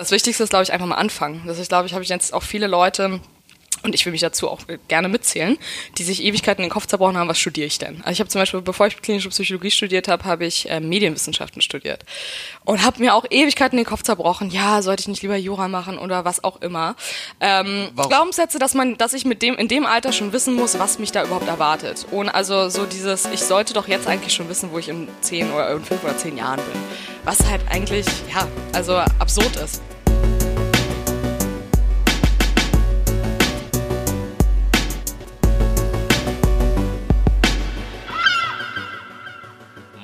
Das Wichtigste ist, glaube ich, einfach mal anfangen. Das ist, glaube ich, habe ich jetzt auch viele Leute, und ich will mich dazu auch gerne mitzählen, die sich Ewigkeiten in den Kopf zerbrochen haben, was studiere ich denn? Also ich habe zum Beispiel, bevor ich klinische Psychologie studiert habe, habe ich äh, Medienwissenschaften studiert und habe mir auch Ewigkeiten in den Kopf zerbrochen, ja, sollte ich nicht lieber Jura machen oder was auch immer. Ähm, Glaubenssätze, dass man, dass ich mit dem in dem Alter schon wissen muss, was mich da überhaupt erwartet. Und also so dieses, ich sollte doch jetzt eigentlich schon wissen, wo ich in zehn oder in fünf oder zehn Jahren bin. Was halt eigentlich, ja, also absurd ist.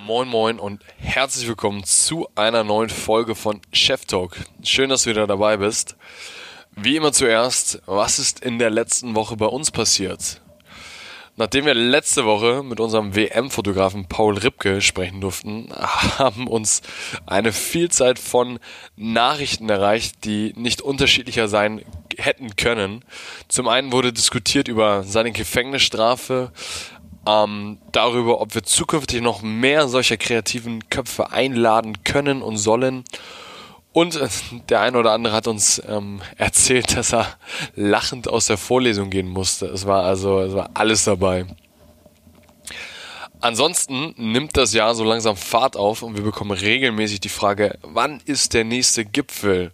Moin Moin und herzlich willkommen zu einer neuen Folge von Chef Talk. Schön, dass du wieder dabei bist. Wie immer zuerst, was ist in der letzten Woche bei uns passiert? Nachdem wir letzte Woche mit unserem WM-Fotografen Paul Ripke sprechen durften, haben uns eine Vielzahl von Nachrichten erreicht, die nicht unterschiedlicher sein hätten können. Zum einen wurde diskutiert über seine Gefängnisstrafe, ähm, darüber, ob wir zukünftig noch mehr solcher kreativen Köpfe einladen können und sollen. Und äh, der eine oder andere hat uns ähm, erzählt, dass er lachend aus der Vorlesung gehen musste. Es war also es war alles dabei. Ansonsten nimmt das Jahr so langsam Fahrt auf und wir bekommen regelmäßig die Frage, wann ist der nächste Gipfel?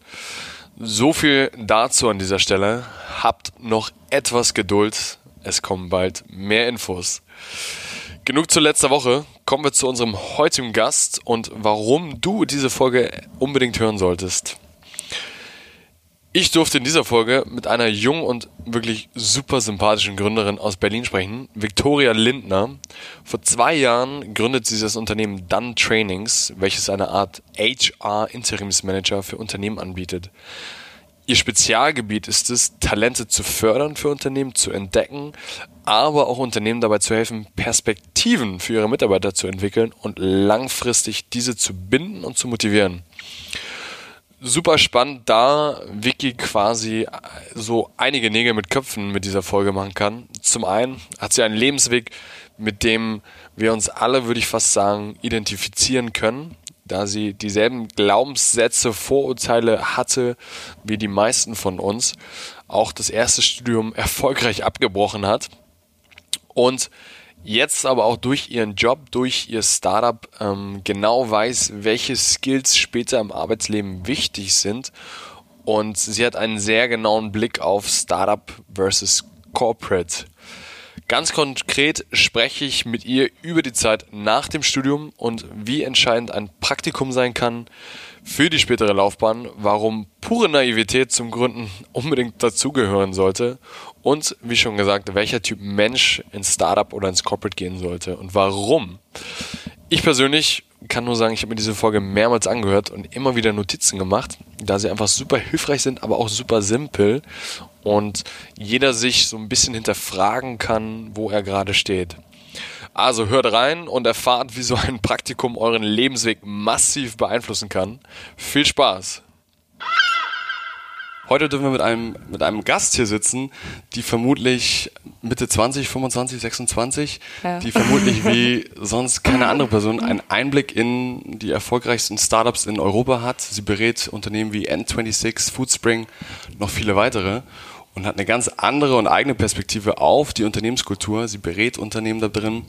So viel dazu an dieser Stelle. Habt noch etwas Geduld. Es kommen bald mehr Infos. Genug zu letzter Woche. Kommen wir zu unserem heutigen Gast und warum du diese Folge unbedingt hören solltest. Ich durfte in dieser Folge mit einer jungen und wirklich super sympathischen Gründerin aus Berlin sprechen, Victoria Lindner. Vor zwei Jahren gründet sie das Unternehmen Done Trainings, welches eine Art HR-Interimsmanager für Unternehmen anbietet. Ihr Spezialgebiet ist es, Talente zu fördern für Unternehmen, zu entdecken, aber auch Unternehmen dabei zu helfen, Perspektiven für ihre Mitarbeiter zu entwickeln und langfristig diese zu binden und zu motivieren. Super spannend, da Vicky quasi so einige Nägel mit Köpfen mit dieser Folge machen kann. Zum einen hat sie einen Lebensweg, mit dem wir uns alle, würde ich fast sagen, identifizieren können da sie dieselben Glaubenssätze, Vorurteile hatte wie die meisten von uns, auch das erste Studium erfolgreich abgebrochen hat und jetzt aber auch durch ihren Job, durch ihr Startup ähm, genau weiß, welche Skills später im Arbeitsleben wichtig sind und sie hat einen sehr genauen Blick auf Startup versus Corporate. Ganz konkret spreche ich mit ihr über die Zeit nach dem Studium und wie entscheidend ein Praktikum sein kann für die spätere Laufbahn, warum pure Naivität zum Gründen unbedingt dazugehören sollte und wie schon gesagt, welcher Typ Mensch ins Startup oder ins Corporate gehen sollte und warum. Ich persönlich kann nur sagen, ich habe mir diese Folge mehrmals angehört und immer wieder Notizen gemacht, da sie einfach super hilfreich sind, aber auch super simpel und jeder sich so ein bisschen hinterfragen kann, wo er gerade steht. Also hört rein und erfahrt, wie so ein Praktikum euren Lebensweg massiv beeinflussen kann. Viel Spaß! Heute dürfen wir mit einem, mit einem Gast hier sitzen, die vermutlich Mitte 20, 25, 26, ja. die vermutlich wie sonst keine andere Person einen Einblick in die erfolgreichsten Startups in Europa hat. Sie berät Unternehmen wie N26, Foodspring, noch viele weitere und hat eine ganz andere und eigene Perspektive auf die Unternehmenskultur. Sie berät Unternehmen da drin.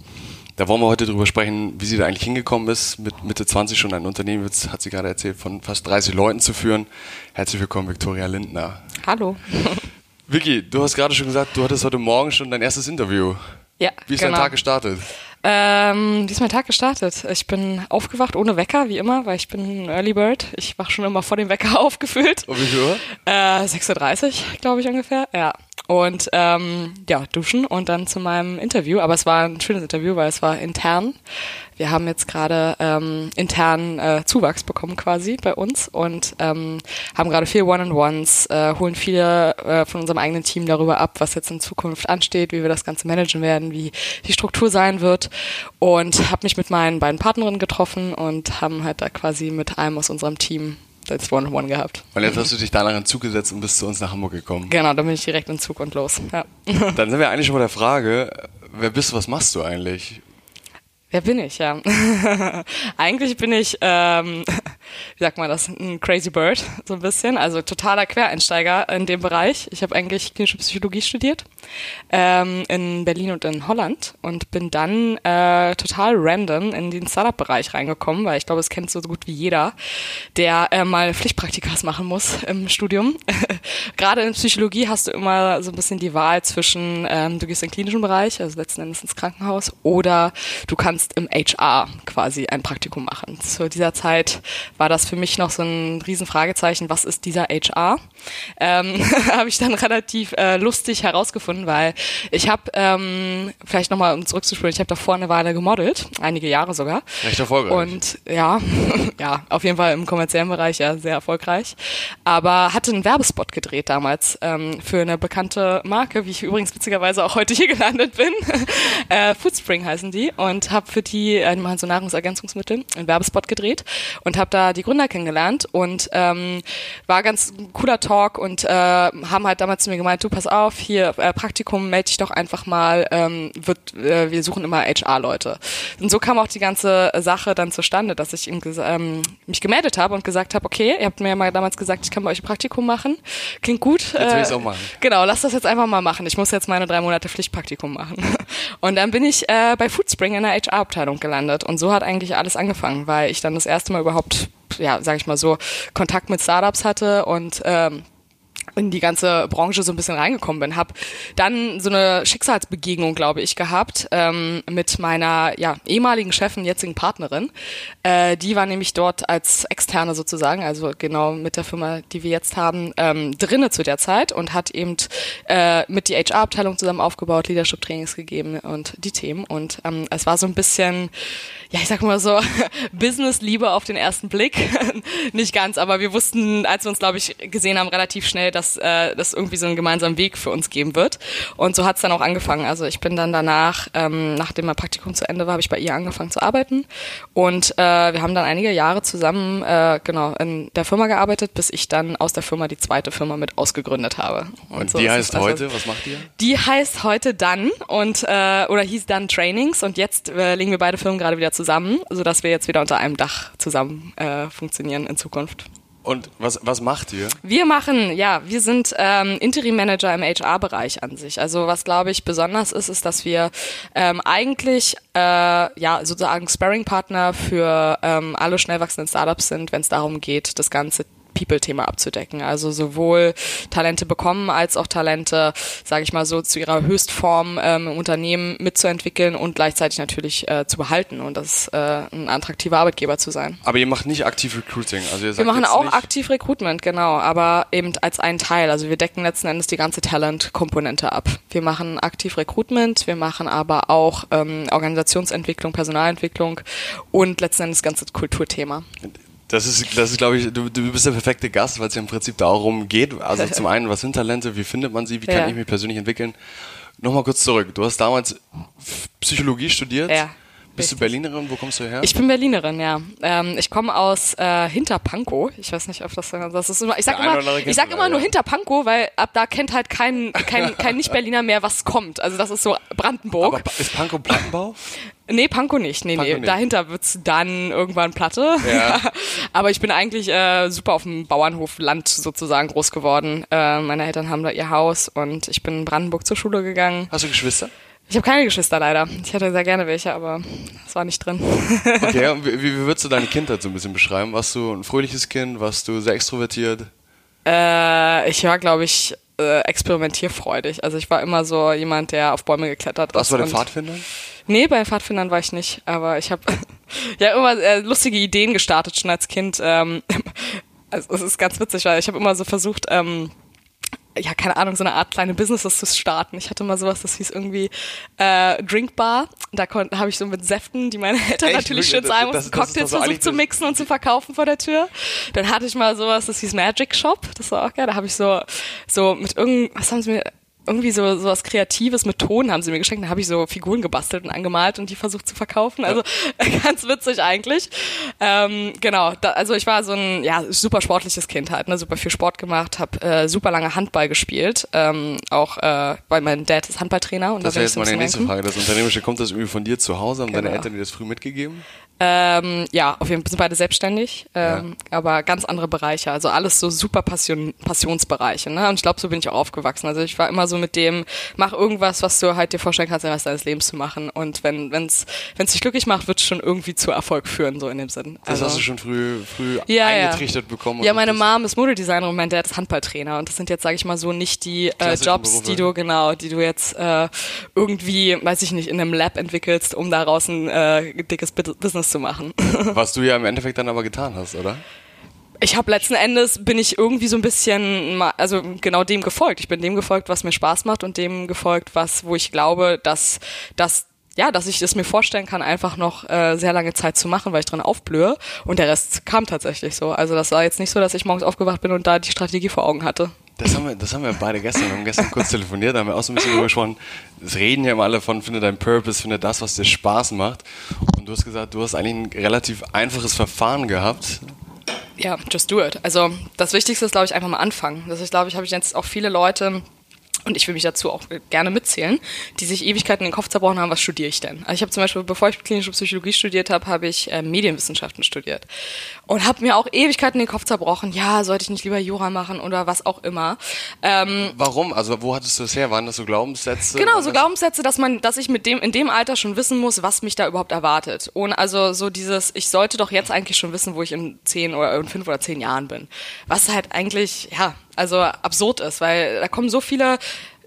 Da wollen wir heute drüber sprechen, wie sie da eigentlich hingekommen ist, mit Mitte 20 schon ein Unternehmen, hat sie gerade erzählt, von fast 30 Leuten zu führen. Herzlich willkommen, Viktoria Lindner. Hallo. Vicky, du hast gerade schon gesagt, du hattest heute Morgen schon dein erstes Interview. Ja. Wie ist genau. dein Tag gestartet? Ähm, wie ist mein Tag gestartet? Ich bin aufgewacht ohne Wecker, wie immer, weil ich bin ein Early Bird. Ich wach schon immer vor dem Wecker aufgefüllt. Um wie viel Uhr? Äh, 6.30 Uhr, glaube ich ungefähr. Ja. Und ähm, ja, duschen und dann zu meinem Interview. Aber es war ein schönes Interview, weil es war intern. Wir haben jetzt gerade ähm, intern äh, Zuwachs bekommen quasi bei uns und ähm, haben gerade viel One-on-Ones, äh, holen viele äh, von unserem eigenen Team darüber ab, was jetzt in Zukunft ansteht, wie wir das Ganze managen werden, wie die Struktur sein wird und habe mich mit meinen beiden Partnerinnen getroffen und haben halt da quasi mit einem aus unserem Team als One-on-One gehabt. Und jetzt hast du dich danach in Zug gesetzt und bist zu uns nach Hamburg gekommen. Genau, dann bin ich direkt in Zug und los. Ja. Dann sind wir eigentlich schon bei der Frage, wer bist du, was machst du eigentlich? Wer bin ich, ja? Eigentlich bin ich ähm, wie sagt man das, ein Crazy Bird, so ein bisschen. Also totaler Quereinsteiger in dem Bereich. Ich habe eigentlich klinische Psychologie studiert ähm, in Berlin und in Holland und bin dann äh, total random in den Startup-Bereich reingekommen, weil ich glaube, es kennt so gut wie jeder, der äh, mal Pflichtpraktikas machen muss im Studium. Gerade in Psychologie hast du immer so ein bisschen die Wahl zwischen, ähm, du gehst in den klinischen Bereich, also letzten Endes ins Krankenhaus, oder du kannst im HR quasi ein Praktikum machen. Zu dieser Zeit war das für mich noch so ein Riesenfragezeichen, was ist dieser HR? Ähm, habe ich dann relativ äh, lustig herausgefunden, weil ich habe, ähm, vielleicht nochmal um zurückzuspielen, ich habe davor eine Weile gemodelt, einige Jahre sogar. Recht erfolgreich. Und ja, ja, auf jeden Fall im kommerziellen Bereich ja sehr erfolgreich. Aber hatte einen Werbespot gedreht damals ähm, für eine bekannte Marke, wie ich übrigens witzigerweise auch heute hier gelandet bin. äh, Foodspring heißen die und habe für die, äh, die machen so Nahrungsergänzungsmittel, einen Werbespot gedreht und habe da die Gründer kennengelernt und ähm, war ganz cooler Talk und äh, haben halt damals zu mir gemeint, du pass auf, hier äh, Praktikum, melde dich doch einfach mal, ähm, wird, äh, wir suchen immer HR-Leute. Und so kam auch die ganze Sache dann zustande, dass ich ihm ähm, mich gemeldet habe und gesagt habe, okay, ihr habt mir ja mal damals gesagt, ich kann bei euch ein Praktikum machen. Klingt gut. Jetzt will ich's auch machen. Genau, lass das jetzt einfach mal machen. Ich muss jetzt meine drei Monate Pflichtpraktikum machen. Und dann bin ich äh, bei Foodspring in der HR-Abteilung gelandet. Und so hat eigentlich alles angefangen, weil ich dann das erste Mal überhaupt, ja, sag ich mal so, Kontakt mit Startups hatte und ähm, in die ganze Branche so ein bisschen reingekommen bin. Hab dann so eine Schicksalsbegegnung, glaube ich, gehabt ähm, mit meiner ja, ehemaligen Chefin, jetzigen Partnerin. Äh, die war nämlich dort als Externe sozusagen, also genau mit der Firma, die wir jetzt haben, ähm, drinne zu der Zeit und hat eben äh, mit die HR-Abteilung zusammen aufgebaut, Leadership-Trainings gegeben und die Themen. Und ähm, es war so ein bisschen, ja, ich sag mal so, Business-Liebe auf den ersten Blick. Nicht ganz, aber wir wussten, als wir uns, glaube ich, gesehen haben, relativ schnell, dass äh, das irgendwie so einen gemeinsamen Weg für uns geben wird. Und so hat es dann auch angefangen. Also ich bin dann danach, ähm, nachdem mein Praktikum zu Ende war, habe ich bei ihr angefangen zu arbeiten. Und äh, wir haben dann einige Jahre zusammen äh, genau in der Firma gearbeitet, bis ich dann aus der Firma die zweite Firma mit ausgegründet habe. Und, Und so die heißt also- heute, was macht ihr? die heißt heute dann und äh, oder hieß dann Trainings und jetzt äh, legen wir beide Firmen gerade wieder zusammen, sodass wir jetzt wieder unter einem Dach zusammen äh, funktionieren in Zukunft. Und was, was macht ihr? Wir machen, ja, wir sind ähm, Interim Manager im HR-Bereich an sich. Also was glaube ich besonders ist, ist, dass wir ähm, eigentlich äh, ja sozusagen Sparring-Partner für ähm, alle schnell wachsenden Startups sind, wenn es darum geht, das ganze People-Thema abzudecken. Also sowohl Talente bekommen als auch Talente, sage ich mal so, zu ihrer Höchstform ähm, im Unternehmen mitzuentwickeln und gleichzeitig natürlich äh, zu behalten und das äh, ein attraktiver Arbeitgeber zu sein. Aber ihr macht nicht aktiv Recruiting. Also ihr Wir sagt machen jetzt auch nicht, aktiv Recruitment, genau, aber eben als ein Teil. Also wir decken letzten Endes die ganze Talent-Komponente ab. Wir machen aktiv Recruitment, wir machen aber auch ähm, Organisationsentwicklung, Personalentwicklung und letzten Endes das ganze Kulturthema. Das ist, das ist glaube ich, du, du bist der perfekte Gast, weil es ja im Prinzip darum geht. Also zum einen, was sind Talente, wie findet man sie, wie kann Ja. ich mich persönlich entwickeln? Nochmal kurz zurück. Du hast damals Psychologie studiert. Ja, Bist du. Berlinerin? Wo kommst du her? Ich bin Berlinerin, ja. Ähm, ich komme aus äh, Hinterpankow. Ich weiß nicht, ob das das ist. Immer, ich sag Der immer, ich sag immer nur. Hinterpankow, weil ab da kennt halt kein kein kein Nicht-Berliner mehr, was kommt. Also das ist so Brandenburg. Aber ist Pankow Plattenbau? Nee, Pankow nicht. Nee, Pankow nee. nicht. Dahinter wird's dann irgendwann Platte. Ja. Aber ich bin eigentlich äh, super auf dem Bauernhof Land sozusagen groß geworden. Äh, meine Eltern haben da ihr Haus und ich bin in Brandenburg zur Schule gegangen. Hast du Geschwister? Ich habe keine Geschwister leider. Ich hätte sehr gerne welche, aber es war nicht drin. Okay, und wie, wie würdest du deine Kindheit so ein bisschen beschreiben? Warst du ein fröhliches Kind? Warst du sehr extrovertiert? Äh, ich war, glaube ich, äh, experimentierfreudig. Also ich war immer so jemand, der auf Bäume geklettert Warst ist. du bei den Pfadfindern? Nee, bei den Pfadfindern war ich nicht, aber ich habe ja immer äh, lustige Ideen gestartet schon als Kind. Ähm, also es ist ganz witzig, weil ich habe immer so versucht, ähm, ja, keine Ahnung, so eine Art kleine Businesses zu starten. Ich hatte mal sowas, das hieß irgendwie äh, Drinkbar. Da habe ich so mit Säften, die meine Eltern Echt? natürlich schön das- mussten, Cocktails so versucht zu mixen und zu verkaufen vor der Tür. Dann hatte ich mal sowas, das hieß Magic Shop. Das war auch geil. Da habe ich so, so mit irgend, was haben sie mir, irgendwie so sowas Kreatives mit Ton haben sie mir geschenkt. Da habe ich so Figuren gebastelt und angemalt und die versucht zu verkaufen. Also ganz witzig eigentlich. Ähm, genau, da, also ich war so ein ja super sportliches Kind halt, ne, super viel Sport gemacht, habe äh, super lange Handball gespielt, ähm, auch äh, weil mein Dad ist Handballtrainer und Das da wäre jetzt so meine nächste. Frage. Das Unternehmerische, kommt das irgendwie von dir zu Hause? Haben deine Genau. Eltern dir das früh mitgegeben? Ähm, ja, auf jeden Fall sind beide selbstständig, ähm, ja. aber ganz andere Bereiche. Also alles so super Passion, Passionsbereiche. Ne? Und ich glaube, so bin ich auch aufgewachsen. Also ich war immer so mit dem, mach irgendwas, was du halt dir vorstellen kannst, den Rest deines Lebens zu machen. Und wenn es wenn dich glücklich macht, wird es schon irgendwie zu Erfolg führen, so in dem Sinn. Das also, hast du schon früh, früh ja, eingetrichtert ja. bekommen. Ja, meine Mom ist Modedesignerin und mein Dad ist Handballtrainer. Und das sind jetzt, sage ich mal so, nicht die äh, Jobs, Berufe. die du, genau, die du jetzt äh, irgendwie, weiß ich nicht, in einem Lab entwickelst, um daraus ein äh, dickes Business zu machen. Was du ja im Endeffekt dann aber getan hast, oder? ich habe letzten Endes bin ich irgendwie so ein bisschen also genau dem gefolgt. Ich bin dem gefolgt, was mir Spaß macht und dem gefolgt, was wo ich glaube, dass dass ja, dass ich das mir vorstellen kann, einfach noch äh, sehr lange Zeit zu machen, weil ich dran aufblühe. Und der Rest kam tatsächlich so. Also das war jetzt nicht so, dass ich morgens aufgewacht bin und da die Strategie vor Augen hatte. Das haben wir, das haben wir beide gestern. Wir haben gestern kurz telefoniert, da haben wir auch so ein bisschen drüber gesprochen. Es reden ja immer alle von, finde dein Purpose, finde das, was dir Spaß macht. Und du hast gesagt, du hast eigentlich ein relativ einfaches Verfahren gehabt. Ja, just do it. Also das Wichtigste ist, glaube ich, einfach mal anfangen. Das ist, glaube ich, habe ich jetzt auch viele Leute und ich will mich dazu auch gerne mitzählen, die sich Ewigkeiten in den Kopf zerbrochen haben, was studiere ich denn? Also ich habe zum Beispiel, bevor ich klinische Psychologie studiert habe, habe ich äh, Medienwissenschaften studiert und habe mir auch Ewigkeiten in den Kopf zerbrochen, ja, sollte ich nicht lieber Jura machen oder was auch immer. Ähm, Warum? Also wo hattest du das her? Waren das so Glaubenssätze? Genau, so Glaubenssätze, dass man, dass ich mit dem in dem Alter schon wissen muss, was mich da überhaupt erwartet. Und also so dieses, ich sollte doch jetzt eigentlich schon wissen, wo ich in zehn oder in fünf oder zehn Jahren bin. Was halt eigentlich, ja, also absurd ist, weil da kommen so viele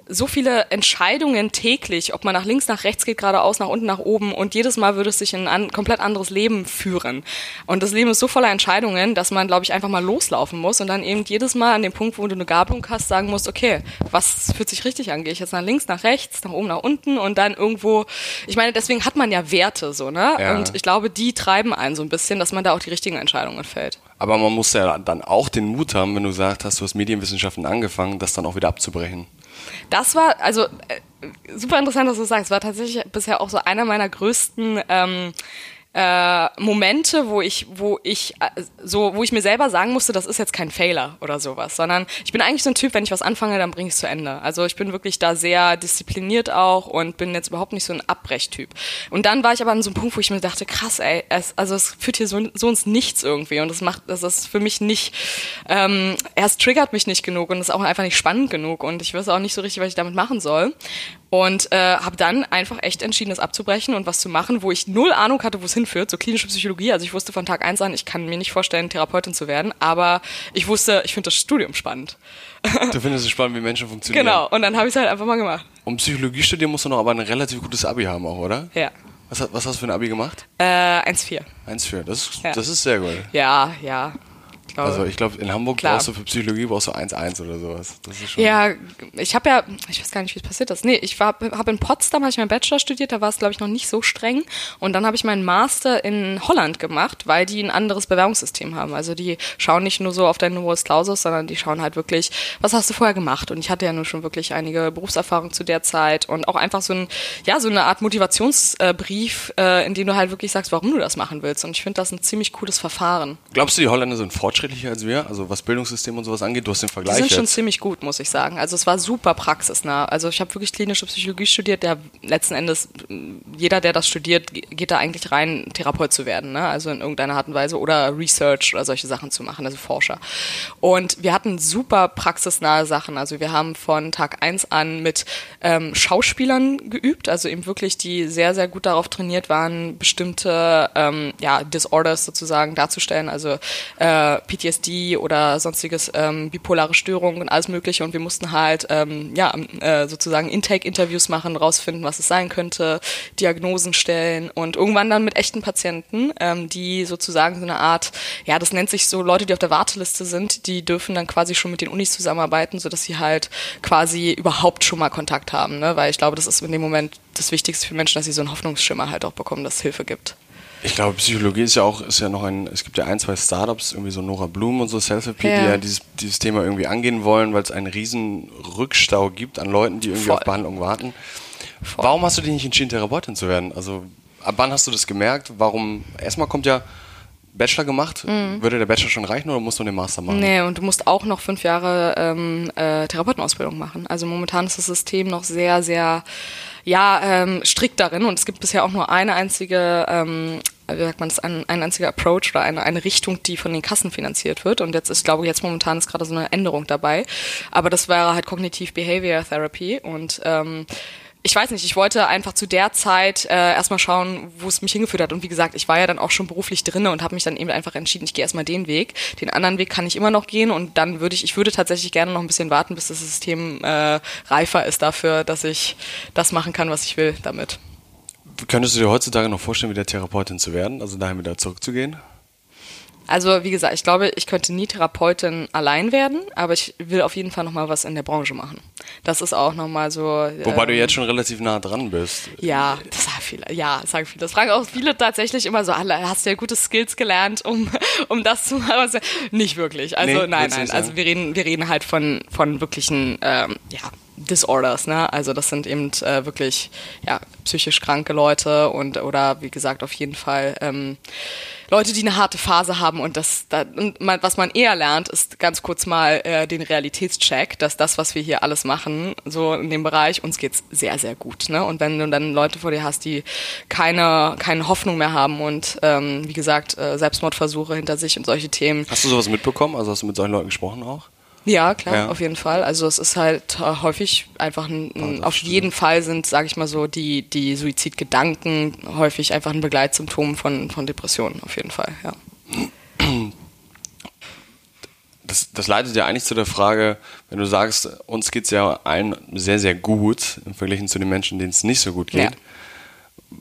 so viele Entscheidungen täglich, ob man nach links, nach rechts geht, geradeaus, nach unten, nach oben und jedes Mal würde es sich in ein komplett anderes Leben führen. Und das Leben ist so voller Entscheidungen, dass man, glaube ich, einfach mal loslaufen muss und dann eben jedes Mal an dem Punkt, wo du eine Gabelung hast, sagen musst, okay, was fühlt sich richtig an? Gehe ich jetzt nach links, nach rechts, nach oben, nach unten und dann irgendwo, ich meine, deswegen hat man ja Werte so, ne? Ja. Und ich glaube, die treiben einen so ein bisschen, dass man da auch die richtigen Entscheidungen fällt. Aber man muss ja dann auch den Mut haben, wenn du sagst, hast du hast Medienwissenschaften angefangen, das dann auch wieder abzubrechen. Das war, also äh, super interessant, dass du sagst, war tatsächlich bisher auch so einer meiner größten ähm, äh, Momente, wo ich, wo ich äh, so, wo ich mir selber sagen musste, das ist jetzt kein Fehler oder sowas, sondern ich bin eigentlich so ein Typ, wenn ich was anfange, dann bringe ich es zu Ende. Also ich bin wirklich da sehr diszipliniert auch und bin jetzt überhaupt nicht so ein Abbrechtyp. Und dann war ich aber an so einem Punkt, wo ich mir dachte, krass, ey, es, also es führt hier so, so ins Nichts irgendwie und das macht, das ist für mich nicht, ähm, erst triggert mich nicht genug und ist auch einfach nicht spannend genug und ich weiß auch nicht so richtig, was ich damit machen soll. Und äh, habe dann einfach echt entschieden, das abzubrechen und was zu machen, wo ich null Ahnung hatte, wo es hinführt, so klinische Psychologie. Also ich wusste von Tag eins an, ich kann mir nicht vorstellen, Therapeutin zu werden, aber ich wusste, ich finde das Studium spannend. Du findest es spannend, wie Menschen funktionieren. Genau, und dann habe ich es halt einfach mal gemacht. Um Psychologie studieren musst du noch aber ein relativ gutes Abi haben auch, oder? Ja. Was, was hast du für ein Abi gemacht? Äh, 1,4. 1,4, das, ja. das ist sehr gut. Ja, ja glaube. Also ich glaube, in Hamburg Klar. brauchst du für Psychologie brauchst du 1-1 oder sowas. Das ist schon ja, ich habe ja, ich weiß gar nicht, wie es passiert ist. Nee, ich habe in Potsdam, habe ich meinen Bachelor studiert, da war es, glaube ich, noch nicht so streng. Und dann habe ich meinen Master in Holland gemacht, weil die ein anderes Bewerbungssystem haben. Also die schauen nicht nur so auf dein Numerus Clausus, sondern die schauen halt wirklich, was hast du vorher gemacht? Und ich hatte ja nun schon wirklich einige Berufserfahrung zu der Zeit und auch einfach so ein, ja, so eine Art Motivationsbrief, äh, in dem du halt wirklich sagst, warum du das machen willst. Und ich finde das ein ziemlich cooles Verfahren. Glaubst du, die Holländer sind fortschrittlich? Fortschrittlicher als wir, also was Bildungssystem und sowas angeht. Du hast den Vergleich. Die sind jetzt. schon ziemlich gut, muss ich sagen. Also es war super praxisnah. Also ich habe wirklich klinische Psychologie studiert, der letzten Endes, jeder, der das studiert, geht da eigentlich rein, Therapeut zu werden, ne? also in irgendeiner Art und Weise oder Research oder solche Sachen zu machen, also Forscher. Und wir hatten super praxisnahe Sachen. Also wir haben von Tag eins an mit ähm, Schauspielern geübt, also eben wirklich, die sehr, sehr gut darauf trainiert waren, bestimmte ähm, ja, Disorders sozusagen darzustellen, also äh, PTSD oder sonstiges ähm, bipolare Störungen und alles Mögliche. Und wir mussten halt ähm, ja äh, sozusagen Intake-Interviews machen, rausfinden, was es sein könnte, Diagnosen stellen und irgendwann dann mit echten Patienten, ähm, die sozusagen so eine Art, ja, das nennt sich so Leute, die auf der Warteliste sind, die dürfen dann quasi schon mit den Unis zusammenarbeiten, sodass sie halt quasi überhaupt schon mal Kontakt haben, ne? weil ich glaube, das ist in dem Moment das Wichtigste für Menschen, dass sie so einen Hoffnungsschimmer halt auch bekommen, dass es Hilfe gibt. Ich glaube, Psychologie ist ja auch, ist ja noch ein, es gibt ja ein, zwei Startups, irgendwie so Nora Blum und so Selfie, ja. die ja dieses, dieses Thema irgendwie angehen wollen, weil es einen riesen Rückstau gibt an Leuten, die irgendwie Voll. auf Behandlung warten. Voll. Warum hast du dich nicht entschieden, Therapeutin zu werden? Also, ab wann hast du das gemerkt? Warum, erstmal kommt ja, Bachelor gemacht. Mhm. Würde der Bachelor schon reichen oder musst du den Master machen? Nee, und du musst auch noch fünf Jahre ähm, äh, Therapeutenausbildung machen. Also momentan ist das System noch sehr, sehr ja, ähm, strikt darin und es gibt bisher auch nur eine einzige ähm, wie sagt man das, ein, ein einziger Approach oder eine, eine Richtung, die von den Kassen finanziert wird. Und jetzt ist, glaube ich, jetzt momentan ist gerade so eine Änderung dabei. Aber das wäre halt Cognitive Behavior Therapy und ähm, ich weiß nicht, ich wollte einfach zu der Zeit äh, erstmal schauen, wo es mich hingeführt hat. Und wie gesagt, ich war ja dann auch schon beruflich drinne und habe mich dann eben einfach entschieden, ich gehe erstmal den Weg. Den anderen Weg kann ich immer noch gehen und dann würde ich, ich würde tatsächlich gerne noch ein bisschen warten, bis das System äh, reifer ist dafür, dass ich das machen kann, was ich will damit. Könntest du dir heutzutage noch vorstellen, wieder Therapeutin zu werden, also dahin wieder zurückzugehen? Also wie gesagt, ich glaube, ich könnte nie Therapeutin allein werden, aber ich will auf jeden Fall noch mal was in der Branche machen. Das ist auch noch mal so. Wobei ähm, du jetzt schon relativ nah dran bist. Ja, das sagen viele. Ja, das sagen viele. Das fragen auch viele tatsächlich immer so: Hast du ja gute Skills gelernt, um um das zu machen? Nicht wirklich. Also nee, nein, nein. Also wir reden wir reden halt von von wirklichen ähm, ja Disorders, ne? Also das sind eben äh, wirklich ja psychisch kranke Leute und oder wie gesagt auf jeden Fall ähm, Leute, die eine harte Phase haben und das, da, und man, was man eher lernt, ist ganz kurz mal äh, den Realitätscheck, dass das, was wir hier alles machen, so in dem Bereich, uns geht's sehr, sehr gut. Ne? Und wenn du dann Leute vor dir hast, die keine, keine Hoffnung mehr haben und ähm, wie gesagt, äh, Selbstmordversuche hinter sich und solche Themen. Hast du sowas mitbekommen? Also hast du mit solchen Leuten gesprochen auch? Ja, klar, ja. auf jeden Fall. Also es ist halt äh, häufig einfach ein, ein auf jeden Fall sind, sage ich mal so, die, die Suizidgedanken häufig einfach ein Begleitsymptom von, von Depressionen, auf jeden Fall, ja. Das, das leitet ja eigentlich zu der Frage, wenn du sagst, uns geht es ja allen sehr, sehr gut im Vergleich zu den Menschen, denen es nicht so gut geht. Ja.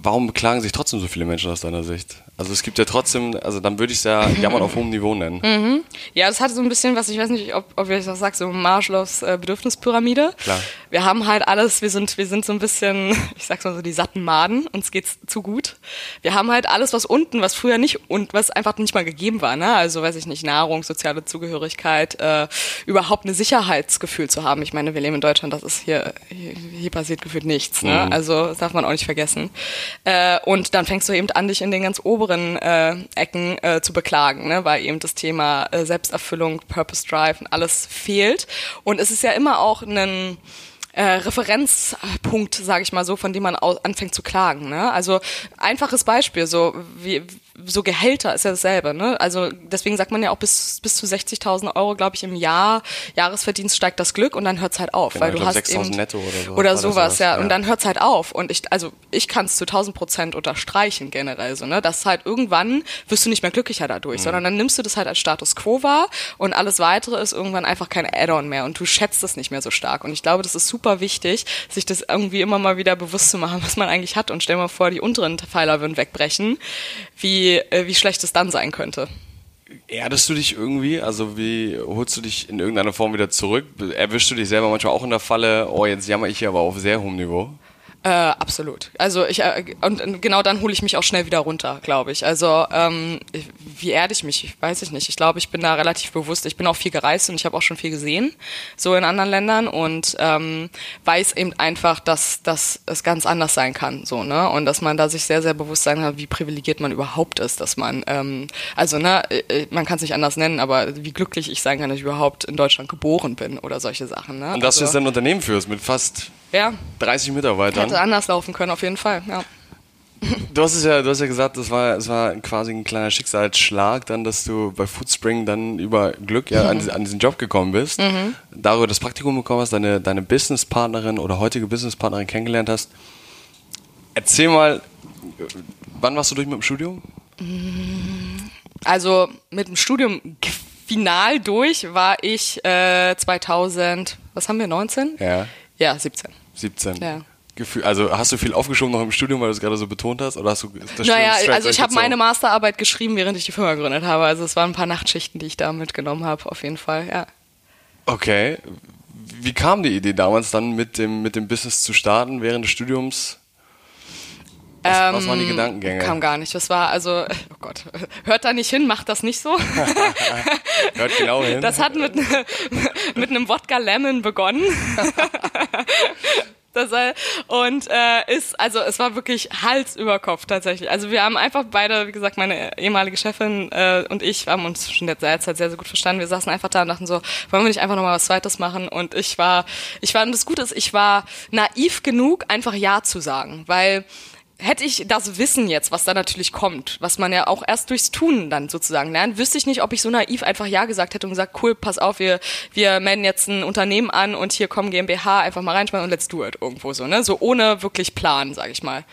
Warum beklagen sich trotzdem so viele Menschen aus deiner Sicht? Also es gibt ja trotzdem, also dann würde ich es ja Jammern auf hohem Niveau nennen. Mhm. Ja, das hat so ein bisschen was, ich weiß nicht, ob, ob ich das sage, so Marshalls äh, Bedürfnispyramide. Klar. Wir haben halt alles, wir sind, wir sind so ein bisschen, ich sag's mal so, die satten Maden, uns geht's zu gut. Wir haben halt alles, was unten, was früher nicht und was einfach nicht mal gegeben war, ne? Also weiß ich nicht, Nahrung, soziale Zugehörigkeit, äh, überhaupt ein Sicherheitsgefühl zu haben. Ich meine, wir leben in Deutschland, das ist hier, hier, hier passiert gefühlt nichts, ne? Mhm. Also das darf man auch nicht vergessen. Äh, und dann fängst du eben an, dich in den ganz oberen oberen äh, Ecken äh, zu beklagen, ne? weil eben das Thema äh, Selbsterfüllung, Purpose Drive und alles fehlt. Und es ist ja immer auch ein äh, Referenzpunkt, sage ich mal so, von dem man anfängt zu klagen. Ne? Also einfaches Beispiel, so wie so Gehälter ist ja dasselbe, ne? Also deswegen sagt man ja auch bis bis zu 60.000 Euro, glaube ich, im Jahr Jahresverdienst steigt das Glück und dann hört's halt auf, genau, weil du glaub, hast eben netto oder, so, oder sowas, sowas, ja. Und dann hört's halt auf und ich also ich kann es zu 1000 Prozent unterstreichen generell so, ne? Dass halt irgendwann wirst du nicht mehr glücklicher dadurch, mhm. sondern dann nimmst du das halt als Status Quo wahr und alles weitere ist irgendwann einfach kein Add-on mehr und du schätzt es nicht mehr so stark und ich glaube, das ist super wichtig, sich das irgendwie immer mal wieder bewusst zu machen, was man eigentlich hat und stell mal vor, die unteren Pfeiler würden wegbrechen. Wie wie, äh, wie schlecht es dann sein könnte. Erdest du dich irgendwie? Also wie holst du dich in irgendeiner Form wieder zurück? Erwischst du dich selber manchmal auch in der Falle, oh, jetzt jammer ich hier aber auf sehr hohem Niveau? Äh, absolut. Also ich äh, und genau dann hole ich mich auch schnell wieder runter, glaube ich. Also ähm, wie erde ich mich? Ich weiß ich nicht. Ich glaube, ich bin da relativ bewusst. Ich bin auch viel gereist und ich habe auch schon viel gesehen, so in anderen Ländern und ähm, weiß eben einfach, dass, dass es ganz anders sein kann, so ne und dass man da sich sehr sehr bewusst sein kann, wie privilegiert man überhaupt ist, dass man ähm, also ne äh, äh, man kann es nicht anders nennen, aber wie glücklich ich sein kann, dass ich überhaupt in Deutschland geboren bin oder solche Sachen. Ne? Und dass also, du jetzt ein Unternehmen führst mit fast ja. 30 Mitarbeitern. Hätte anders laufen können, auf jeden Fall, ja. Du hast es ja, du hast ja gesagt, das war, das war quasi ein kleiner Schicksalsschlag, dann, dass du bei Foodspring dann über Glück ja mhm. an, an, diesen Job gekommen bist, mhm. darüber das Praktikum bekommen hast, deine, deine Businesspartnerin oder heutige Businesspartnerin kennengelernt hast. Erzähl mal, wann warst du durch mit dem Studium? Also mit dem Studium final durch war ich äh, 2000, was haben wir, 19? Ja. Ja, 17. 17. Ja. Gefühl, also hast du viel aufgeschoben noch im Studium, weil du es gerade so betont hast? Oder hast du das Naja, also ich habe meine Masterarbeit geschrieben, während ich die Firma gegründet habe. Also es waren ein paar Nachtschichten, die ich da mitgenommen habe, auf jeden Fall, ja. Okay. Wie kam die Idee damals dann mit dem, mit dem Business zu starten während des Studiums? Was, ähm, was waren die Gedankengänge? Kam gar nicht. Das war also, oh Gott, hört da nicht hin, macht das nicht so. hört genau hin. Das hat mit, mit einem Wodka Lemon begonnen. Das, und äh, ist, also es war wirklich Hals über Kopf tatsächlich. Also wir haben einfach beide, wie gesagt, meine ehemalige Chefin äh, und ich haben uns schon der Zeit sehr, sehr gut verstanden. Wir saßen einfach da und dachten so, wollen wir nicht einfach nochmal was Zweites machen? Und ich war, ich war, und das Gute ist, ich war naiv genug, einfach Ja zu sagen, weil hätte ich das Wissen jetzt, was da natürlich kommt, was man ja auch erst durchs Tun dann sozusagen lernt, wüsste ich nicht, ob ich so naiv einfach Ja gesagt hätte und gesagt, cool, pass auf, wir, wir melden jetzt ein Unternehmen an und hier kommen GmbH, einfach mal reinschmeißen und let's do it irgendwo so, ne? So ohne wirklich Plan, sag ich mal.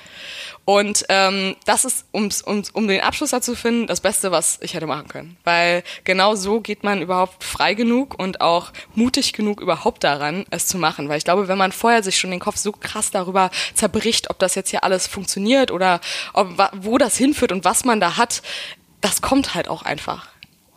Und ähm, das ist, ums, ums, um den Abschluss dazu zu finden, das Beste, was ich hätte machen können. Weil genau so geht man überhaupt frei genug und auch mutig genug überhaupt daran, es zu machen. Weil ich glaube, wenn man vorher sich schon den Kopf so krass darüber zerbricht, ob das jetzt hier alles funktioniert oder ob, wo das hinführt und was man da hat, das kommt halt auch einfach.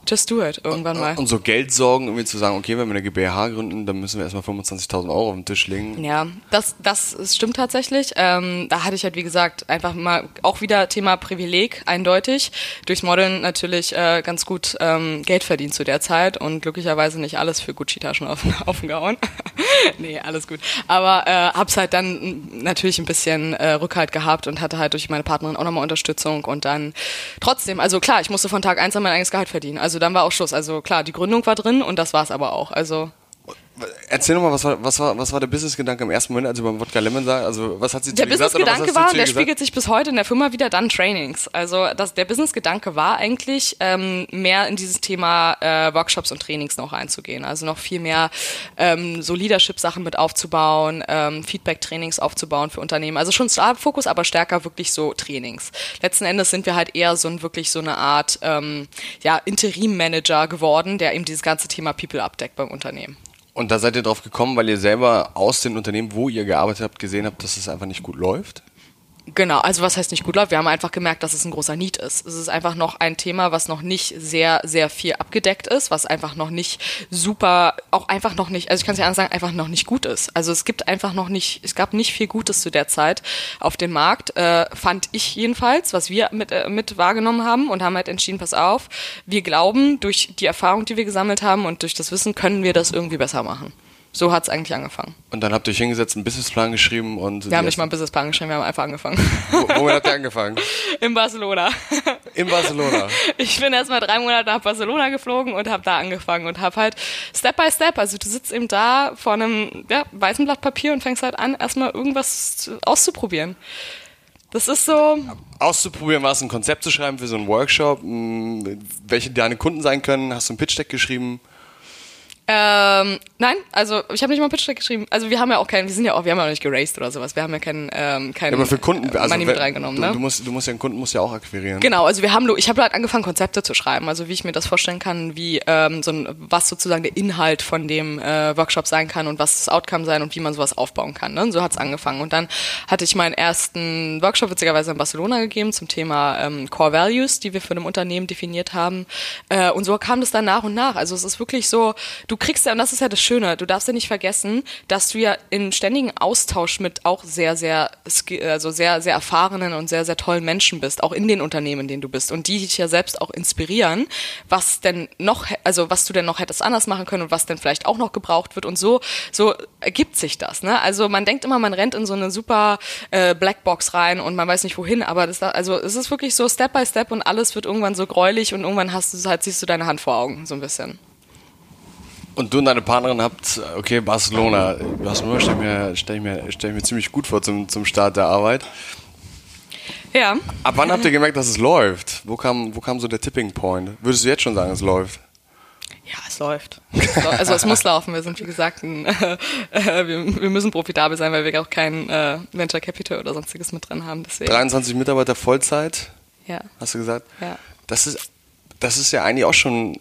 Just do it, irgendwann mal. Und so Geldsorgen, irgendwie zu sagen, okay, wenn wir eine GmbH gründen, dann müssen wir erstmal 25.000 Euro auf den Tisch legen. Ja, das, das stimmt tatsächlich. Ähm, da hatte ich halt, wie gesagt, einfach mal auch wieder Thema Privileg, eindeutig. Durchs Modeln natürlich äh, ganz gut ähm, Geld verdient zu der Zeit und glücklicherweise nicht alles für Gucci-Taschen auf, aufgehauen. nee, alles gut. Aber äh, hab's halt dann natürlich ein bisschen äh, Rückhalt gehabt und hatte halt durch meine Partnerin auch nochmal Unterstützung und dann trotzdem, also klar, ich musste von Tag eins an mein eigenes Gehalt verdienen. Also dann war auch Schluss. Also klar, die Gründung war drin und das war's aber auch. Also Erzähl nochmal, was war, was, war, was war der Businessgedanke im ersten Moment, als du beim Wodka Lemon sagst? Also, was hat sie Der Businessgedanke war, der spiegelt sich bis heute in der Firma wieder, dann Trainings. Also, das, der Businessgedanke war eigentlich, ähm, mehr in dieses Thema äh, Workshops und Trainings noch einzugehen. Also, noch viel mehr ähm, so Leadership-Sachen mit aufzubauen, ähm, Feedback-Trainings aufzubauen für Unternehmen. Also, schon Startup-Fokus, aber stärker wirklich so Trainings. Letzten Endes sind wir halt eher so ein, wirklich so eine Art, ähm, ja, Interim-Manager geworden, der eben dieses ganze Thema People abdeckt beim Unternehmen. Und da seid ihr drauf gekommen, weil ihr selber aus den Unternehmen, wo ihr gearbeitet habt, gesehen habt, dass es einfach nicht gut läuft? Genau, also was heißt nicht gut läuft? Wir haben einfach gemerkt, dass es ein großer Need ist. Es ist einfach noch ein Thema, was noch nicht sehr, sehr viel abgedeckt ist, was einfach noch nicht super, auch einfach noch nicht, also ich kann es ja anders sagen, einfach noch nicht gut ist. Also es gibt einfach noch nicht, es gab nicht viel Gutes zu der Zeit auf dem Markt, äh, fand ich jedenfalls, was wir mit, äh, mit wahrgenommen haben und haben halt entschieden, pass auf, wir glauben, durch die Erfahrung, die wir gesammelt haben und durch das Wissen können wir das irgendwie besser machen so hat es eigentlich angefangen. Und dann habt ihr euch hingesetzt, einen Businessplan geschrieben und. Wir haben nicht mal einen Businessplan geschrieben, wir haben einfach angefangen. Wo, womit habt ihr angefangen? In Barcelona. In Barcelona. Ich bin erst mal drei Monate nach Barcelona geflogen und habe da angefangen und habe halt Step by Step, also du sitzt eben da vor einem ja, weißen Blatt Papier und fängst halt an, erstmal irgendwas auszuprobieren. Das ist so. Auszuprobieren, was ein Konzept zu schreiben für so einen Workshop, welche deine Kunden sein können. Hast du ein Pitch Deck geschrieben? Ähm, nein, also ich habe nicht mal Pitch Deck geschrieben. Also wir haben ja auch keinen, wir sind ja auch, wir haben ja auch nicht geraced oder sowas. Wir haben ja keinen, ähm, keinen ja, aber für Kunden, äh, also Money mit reingenommen. Du, ne? du, musst, du musst ja einen Kunden musst ja auch akquirieren. Genau, also wir haben, ich habe halt angefangen Konzepte zu schreiben, also wie ich mir das vorstellen kann, wie ähm, so ein, was sozusagen der Inhalt von dem äh, Workshop sein kann und was das Outcome sein und wie man sowas aufbauen kann. Ne? Und so hat's angefangen. Und dann hatte ich meinen ersten Workshop witzigerweise in Barcelona gegeben zum Thema ähm, Core Values, die wir für ein Unternehmen definiert haben. Äh, und so kam das dann nach und nach. Also es ist wirklich so, du kriegst ja, und das ist ja das Schöne, du darfst ja nicht vergessen, dass du ja in ständigen Austausch mit auch sehr, sehr, also sehr, sehr erfahrenen und sehr, sehr tollen Menschen bist, auch in den Unternehmen, in denen du bist und die dich ja selbst auch inspirieren, was denn noch, also was du denn noch hättest anders machen können und was denn vielleicht auch noch gebraucht wird und so, so ergibt sich das, ne? Also man denkt immer, man rennt in so eine super äh, Blackbox rein und man weiß nicht wohin, aber das, also es ist wirklich so Step by Step und alles wird irgendwann so gräulich und irgendwann hast du halt, siehst du deine Hand vor Augen, so ein bisschen. Und du und deine Partnerin habt, okay, Barcelona. Barcelona stelle ich, mir, stell ich, mir, stell ich mir ziemlich gut vor zum, zum Start der Arbeit. Ja. Ab wann habt ihr gemerkt, dass es läuft? Wo kam, wo kam so der Tipping Point? Würdest du jetzt schon sagen, es läuft? Ja, es läuft. Also es muss laufen. Wir sind, wie gesagt, ein, äh, wir, wir, müssen profitabel sein, weil wir auch kein äh, Venture Capital oder sonstiges mit drin haben. Deswegen. 23 Mitarbeiter Vollzeit? Ja. Hast du gesagt? Ja. Das ist, das ist ja eigentlich auch schon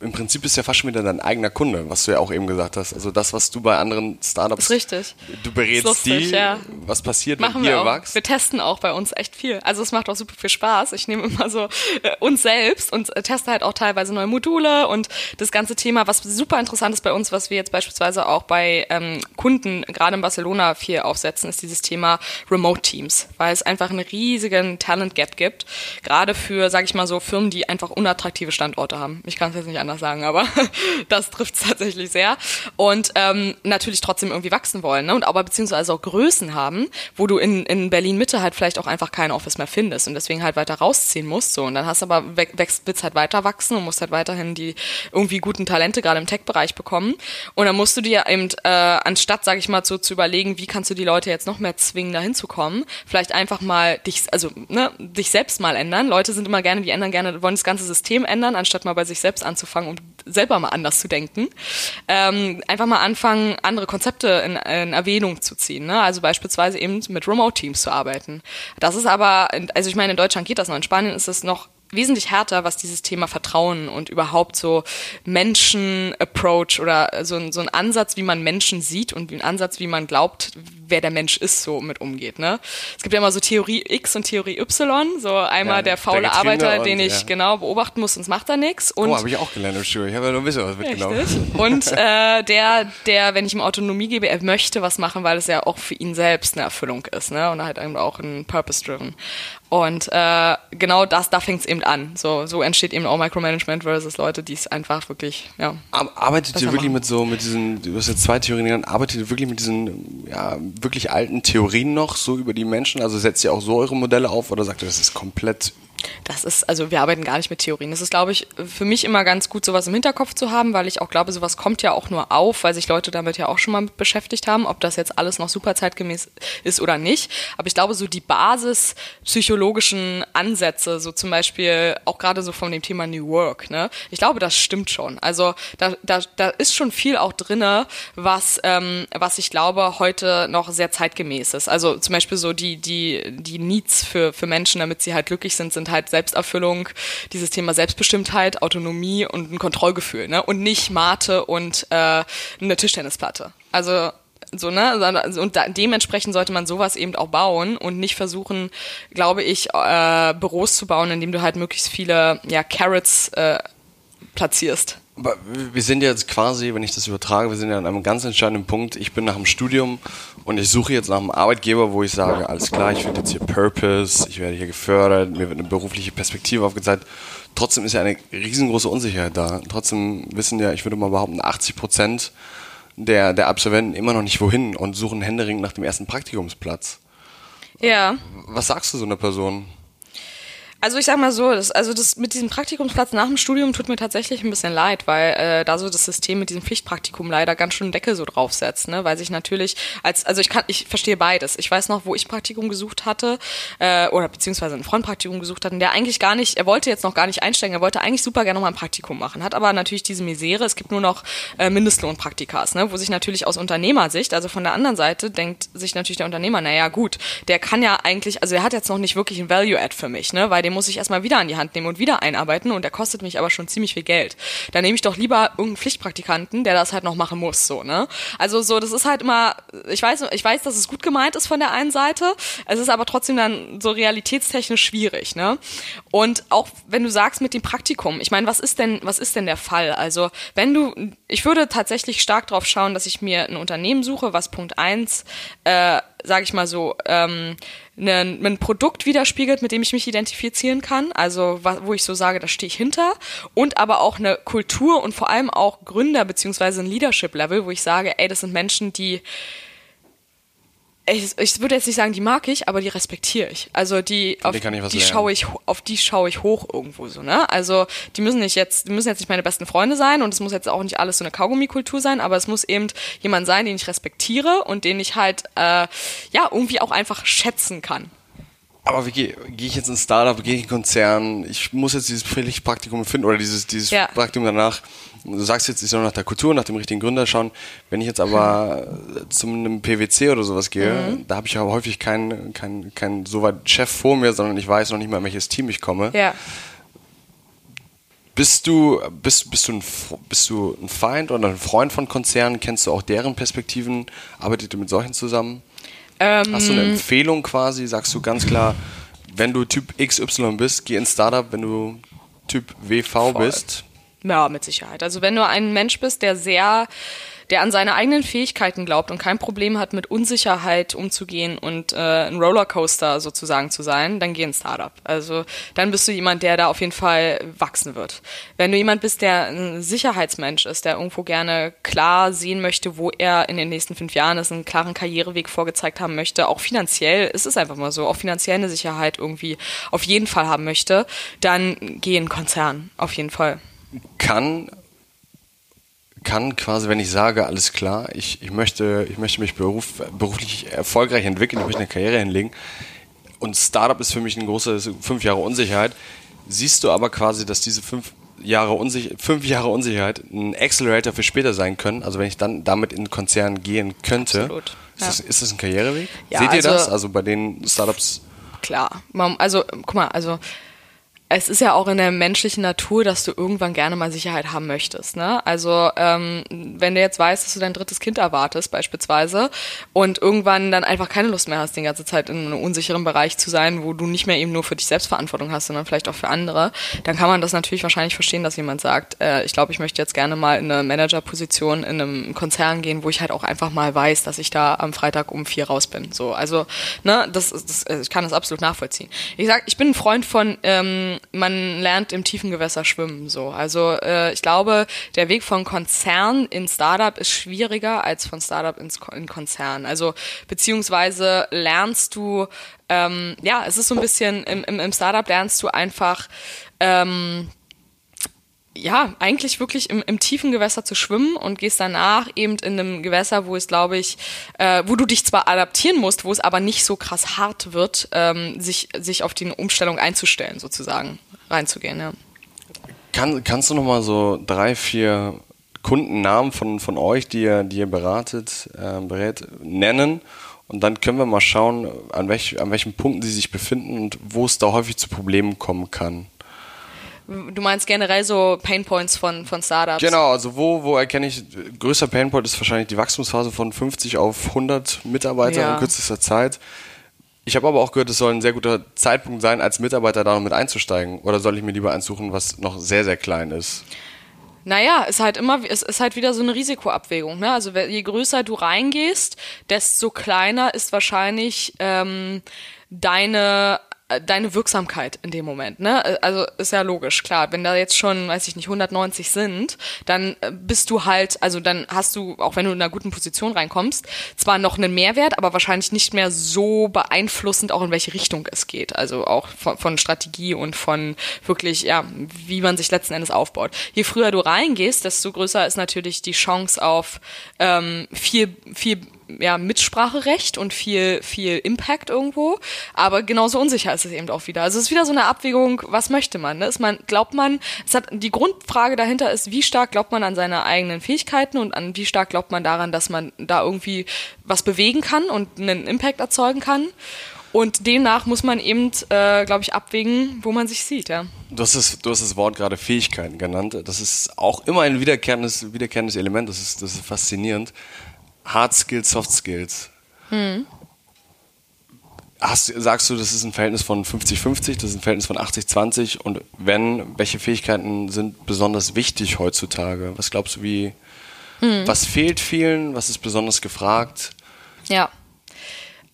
im Prinzip bist du ja fast schon wieder dein eigener Kunde, was du ja auch eben gesagt hast. Also das, was du bei anderen Startups. Richtig. Du berätst lustig, die, ja. was passiert, Machen wenn ihr wir wachst. Wir testen auch bei uns echt viel. Also es macht auch super viel Spaß. Ich nehme immer so äh, uns selbst und äh, teste halt auch teilweise neue Module und das ganze Thema, was super interessant ist bei uns, was wir jetzt beispielsweise auch bei ähm, Kunden, gerade in Barcelona, viel aufsetzen, ist dieses Thema Remote Teams, weil es einfach einen riesigen Talent Gap gibt, gerade für, sage ich mal so, Firmen, die einfach unattraktive Standorte haben. Ich kann es jetzt nicht anders anders sagen, aber das trifft es tatsächlich sehr. Und ähm, natürlich trotzdem irgendwie wachsen wollen, ne? Und aber beziehungsweise auch Größen haben, wo du in, in Berlin Mitte halt vielleicht auch einfach kein Office mehr findest und deswegen halt weiter rausziehen musst. So. Und dann hast du aber wächst, willst halt weiter wachsen und musst halt weiterhin die irgendwie guten Talente gerade im Tech-Bereich bekommen. Und dann musst du dir eben, äh, anstatt, sag ich mal, so zu überlegen, wie kannst du die Leute jetzt noch mehr zwingen, da hinzukommen, vielleicht einfach mal dich, also ne, dich selbst mal ändern. Leute sind immer gerne, die ändern gerne, wollen das ganze System ändern, anstatt mal bei sich selbst anzufangen und selber mal anders zu denken. Ähm, einfach mal anfangen, andere Konzepte in, in Erwähnung zu ziehen. Ne? Also beispielsweise eben mit Remote-Teams zu arbeiten. Das ist aber, also ich meine, in Deutschland geht das noch, in Spanien ist es noch wesentlich härter, was dieses Thema Vertrauen und überhaupt so Menschen-Approach oder so ein, so ein Ansatz, wie man Menschen sieht und ein Ansatz, wie man glaubt, wer der Mensch ist, so mit umgeht. Ne? Es gibt ja immer so Theorie X und Theorie Y. So einmal ja, der faule der Arbeiter, den ich ja. genau beobachten muss, sonst macht er nichts. Oh, habe ich auch gelernt im Studium. Ich habe ja nur ein bisschen was mitgenommen. Und äh, der, der, wenn ich ihm Autonomie gebe, er möchte was machen, weil es ja auch für ihn selbst eine Erfüllung ist. Ne? Und halt auch ein Purpose-driven. Und äh, genau das, da fängt es eben an. So, so entsteht eben auch Micromanagement versus Leute, die es einfach wirklich, ja. Arbeitet ihr wirklich machen. mit so, mit diesen, du hast jetzt zwei Theorien genannt, arbeitet ihr wirklich mit diesen, ja, wirklich alten Theorien noch so über die Menschen? Also setzt ihr auch so eure Modelle auf oder sagt ihr, das ist komplett das ist, also wir arbeiten gar nicht mit Theorien. Das ist, glaube ich, für mich immer ganz gut, sowas im Hinterkopf zu haben, weil ich auch glaube, sowas kommt ja auch nur auf, weil sich Leute damit ja auch schon mal beschäftigt haben, ob das jetzt alles noch super zeitgemäß ist oder nicht. Aber ich glaube, so die Basis psychologischen Ansätze, so zum Beispiel auch gerade so von dem Thema New Work, ne? Ich glaube, das stimmt schon. Also da, da, da ist schon viel auch drinne, was, ähm, was ich glaube, heute noch sehr zeitgemäß ist. Also zum Beispiel so die, die, die Needs für, für Menschen, damit sie halt glücklich sind, sind halt Selbsterfüllung, dieses Thema Selbstbestimmtheit, Autonomie und ein Kontrollgefühl, ne? Und nicht Mate und äh, eine Tischtennisplatte. Also so ne und da, dementsprechend sollte man sowas eben auch bauen und nicht versuchen, glaube ich, äh, Büros zu bauen, indem du halt möglichst viele ja Carrots äh, platzierst. Wir sind jetzt quasi, wenn ich das übertrage, wir sind ja an einem ganz entscheidenden Punkt. Ich bin nach dem Studium und ich suche jetzt nach einem Arbeitgeber, wo ich sage, alles klar, ich finde jetzt hier Purpose, ich werde hier gefördert, mir wird eine berufliche Perspektive aufgezeigt. Trotzdem ist ja eine riesengroße Unsicherheit da. Trotzdem wissen ja, ich würde mal behaupten, 80 Prozent der, der Absolventen immer noch nicht wohin und suchen händeringend nach dem ersten Praktikumsplatz. Ja. Was sagst du so einer Person? Also ich sag mal so, das, also das mit diesem Praktikumsplatz nach dem Studium tut mir tatsächlich ein bisschen leid, weil äh, da so das System mit diesem Pflichtpraktikum leider ganz schön Deckel so draufsetzt, ne? Weil sich natürlich als, also ich kann, ich verstehe beides. Ich weiß noch, wo ich Praktikum gesucht hatte, äh, oder beziehungsweise ein Freund Praktikum gesucht hat, der eigentlich gar nicht, er wollte jetzt noch gar nicht einsteigen, er wollte eigentlich super gerne mal ein Praktikum machen, hat aber natürlich diese Misere, es gibt nur noch äh, Mindestlohnpraktikas, ne? Wo sich natürlich aus Unternehmersicht, also von der anderen Seite, denkt sich natürlich der Unternehmer, naja gut, der kann ja eigentlich, also er hat jetzt noch nicht wirklich ein Value-Add für mich, ne? Weil den muss ich erstmal wieder an die Hand nehmen und wieder einarbeiten und der kostet mich aber schon ziemlich viel Geld. Da nehme ich doch lieber irgendeinen Pflichtpraktikanten, der das halt noch machen muss, so, ne? Also so, das ist halt immer, ich weiß, ich weiß, dass es gut gemeint ist von der einen Seite, es ist aber trotzdem dann so realitätstechnisch schwierig, ne? Und auch wenn du sagst mit dem Praktikum, ich meine, was ist denn, was ist denn der Fall? Also, wenn du, ich würde tatsächlich stark drauf schauen, dass ich mir ein Unternehmen suche, was Punkt eins, äh, sage ich mal so, ähm, ein, ein Produkt widerspiegelt, mit dem ich mich identifizieren kann, also wo ich so sage, da stehe ich hinter, und aber auch eine Kultur und vor allem auch Gründer beziehungsweise ein Leadership-Level, wo ich sage, ey, das sind Menschen, die ich, ich würde jetzt nicht sagen, die mag ich, aber die respektiere ich. Also die, auf die, schaue ich, auf die schaue ich hoch irgendwo so, ne? Also die müssen nicht jetzt, die müssen jetzt nicht meine besten Freunde sein und es muss jetzt auch nicht alles so eine Kaugummikultur sein, aber es muss eben jemand sein, den ich respektiere und den ich halt äh, ja irgendwie auch einfach schätzen kann. Aber wie gehe geh ich jetzt ins Startup, gehe ich in einen Konzern, ich muss jetzt dieses Pflichtpraktikum finden oder dieses, dieses ja. Praktikum danach. Du sagst jetzt, ich soll nach der Kultur, nach dem richtigen Gründer schauen. Wenn ich jetzt aber mhm. zu einem PwC oder sowas gehe, mhm. da habe ich ja häufig keinen kein, kein so weit Chef vor mir, sondern ich weiß noch nicht mal, in welches Team ich komme. Ja. Bist du, bist, bist, du ein, bist du ein Feind oder ein Freund von Konzernen? Kennst du auch deren Perspektiven? Arbeitet ihr mit solchen zusammen? Ähm, Hast du eine Empfehlung quasi? Sagst du ganz klar, wenn du Typ XY bist, geh ins Startup, wenn du Typ WV voll. bist? Ja, mit Sicherheit. Also wenn du ein Mensch bist, der sehr der an seine eigenen Fähigkeiten glaubt und kein Problem hat, mit Unsicherheit umzugehen und äh, ein Rollercoaster sozusagen zu sein, dann geh ins Startup. Also dann bist du jemand, der da auf jeden Fall wachsen wird. Wenn du jemand bist, der ein Sicherheitsmensch ist, der irgendwo gerne klar sehen möchte, wo er in den nächsten fünf Jahren ist, einen klaren Karriereweg vorgezeigt haben möchte, auch finanziell ist es einfach mal so, auch finanziell eine Sicherheit irgendwie auf jeden Fall haben möchte, dann geh in Konzern, auf jeden Fall. Kann kann quasi, wenn ich sage, alles klar, ich, ich, möchte, ich möchte mich beruf, beruflich erfolgreich entwickeln, ich möchte eine Karriere hinlegen und Startup ist für mich ein großer, fünf Jahre Unsicherheit, siehst du aber quasi, dass diese fünf Jahre, Unsicher fünf Jahre Unsicherheit ein Accelerator für später sein können, also wenn ich dann damit in den Konzern gehen könnte. Absolut. Ist, das, ist das ein Karriereweg? Ja, Seht ihr also, das? Also bei den Startups? Klar. Also, guck mal, also es ist ja auch in der menschlichen Natur, dass du irgendwann gerne mal Sicherheit haben möchtest. Ne? Also ähm, wenn du jetzt weißt, dass du dein drittes Kind erwartest beispielsweise und irgendwann dann einfach keine Lust mehr hast, die ganze Zeit in einem unsicheren Bereich zu sein, wo du nicht mehr eben nur für dich selbst Verantwortung hast, sondern vielleicht auch für andere, dann kann man das natürlich wahrscheinlich verstehen, dass jemand sagt, äh, ich glaube, ich möchte jetzt gerne mal in eine Managerposition in einem Konzern gehen, wo ich halt auch einfach mal weiß, dass ich da am Freitag um vier raus bin. So, also ne, das, das, ich kann das absolut nachvollziehen. Ich sag, ich bin ein Freund von ähm, man lernt im tiefen Gewässer schwimmen. So, also äh, ich glaube, der Weg von Konzern in Startup ist schwieriger als von Startup ins in Konzern. Also beziehungsweise lernst du, ähm, ja, es ist so ein bisschen im, im, im Startup lernst du einfach ähm, ja, eigentlich wirklich im, im tiefen Gewässer zu schwimmen und gehst danach eben in einem Gewässer, wo es, glaube ich, äh, wo du dich zwar adaptieren musst, wo es aber nicht so krass hart wird, ähm, sich, sich auf die Umstellung einzustellen, sozusagen, reinzugehen, ja. Kann, kannst du noch mal so drei, vier Kundennamen von, von euch, die ihr, die ihr beratet, äh, berät, nennen? Und dann können wir mal schauen, an, welch, an welchen Punkten sie sich befinden und wo es da häufig zu Problemen kommen kann. Du meinst generell so Painpoints von, von Startups? Genau, also wo, wo erkenne ich, größter Painpoint ist wahrscheinlich die Wachstumsphase von 50 auf 100 Mitarbeiter ja. in kürzester Zeit. Ich habe aber auch gehört, es soll ein sehr guter Zeitpunkt sein, als Mitarbeiter da noch mit einzusteigen. Oder soll ich mir lieber eins suchen, was noch sehr, sehr klein ist? Naja, ist halt immer, es ist halt wieder so eine Risikoabwägung. Ne? Also je größer du reingehst, desto kleiner ist wahrscheinlich ähm, deine deine Wirksamkeit in dem Moment, ne? Äh, also ist ja logisch, klar. Wenn da jetzt schon, weiß ich nicht, 190 sind, dann äh, bist du halt, also dann hast du, auch wenn du in einer guten Position reinkommst, zwar noch einen Mehrwert, aber wahrscheinlich nicht mehr so beeinflussend, auch in welche Richtung es geht. Also auch von, von Strategie und von wirklich, ja, wie man sich letzten Endes aufbaut. Je früher du reingehst, desto größer ist natürlich die Chance auf ähm, viel, viel ja, Mitspracherecht und viel, viel Impact irgendwo. Aber genauso unsicher ist es eben auch wieder. Also es ist wieder so eine Abwägung, was möchte man? Ne? Ist man, glaubt man, es hat, die Grundfrage dahinter ist, wie stark glaubt man an seine eigenen Fähigkeiten und an wie stark glaubt man daran, dass man da irgendwie was bewegen kann und einen Impact erzeugen kann. Und demnach muss man eben, äh, glaube ich, abwägen, wo man sich sieht, ja. Du hast, das, du hast das Wort gerade Fähigkeiten genannt. Das ist auch immer ein wiederkehrendes, wiederkehrendes Element. Das ist, das ist faszinierend. Hard Skills, Soft Skills. Hm. Hast, sagst du, das ist ein Verhältnis von 50-50, das ist ein Verhältnis von 80-20 und wenn, welche Fähigkeiten sind besonders wichtig heutzutage? Was glaubst du, wie, hm. was fehlt vielen, was ist besonders gefragt? Ja.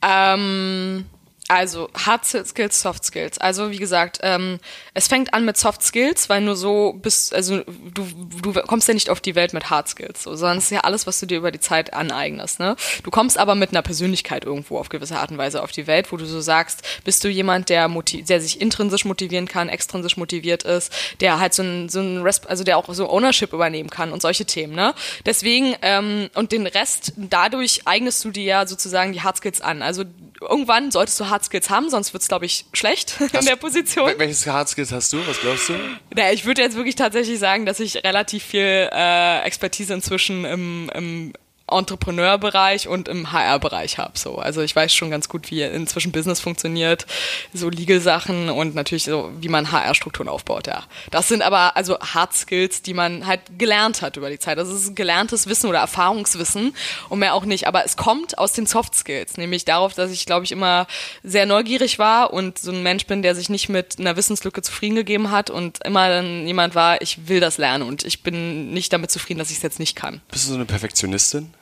Ähm, also Hard Skills, Soft Skills. Also wie gesagt, ähm, es fängt an mit Soft Skills, weil nur so bist, also du, du kommst ja nicht auf die Welt mit Hard Skills, so, sondern es ist ja alles, was du dir über die Zeit aneignest. Ne? Du kommst aber mit einer Persönlichkeit irgendwo auf gewisse Art und Weise auf die Welt, wo du so sagst, bist du jemand, der, der sich intrinsisch motivieren kann, extrinsisch motiviert ist, der halt so ein, so ein Resp also der auch so Ownership übernehmen kann und solche Themen. Ne? Deswegen ähm, und den Rest dadurch eignest du dir ja sozusagen die Hard Skills an. Also irgendwann solltest du Hard Skills haben, sonst wird es, glaube ich, schlecht hast, in der Position. Welches Hard Skills hast du? Was glaubst du? Ja, ich würde jetzt wirklich tatsächlich sagen, dass ich relativ viel äh, Expertise inzwischen im, im Entrepreneurbereich und im HR-Bereich habe. So. Also ich weiß schon ganz gut, wie inzwischen Business funktioniert, so Legal-Sachen und natürlich so, wie man HR-Strukturen aufbaut, ja. Das sind aber also Hard Skills, die man halt gelernt hat über die Zeit. Das ist gelerntes Wissen oder Erfahrungswissen und mehr auch nicht. Aber es kommt aus den Soft Skills, nämlich darauf, dass ich, glaube ich, immer sehr neugierig war und so ein Mensch bin, der sich nicht mit einer Wissenslücke zufrieden gegeben hat und immer dann jemand war, ich will das lernen und ich bin nicht damit zufrieden, dass ich es jetzt nicht kann. Bist du so eine Perfektionistin?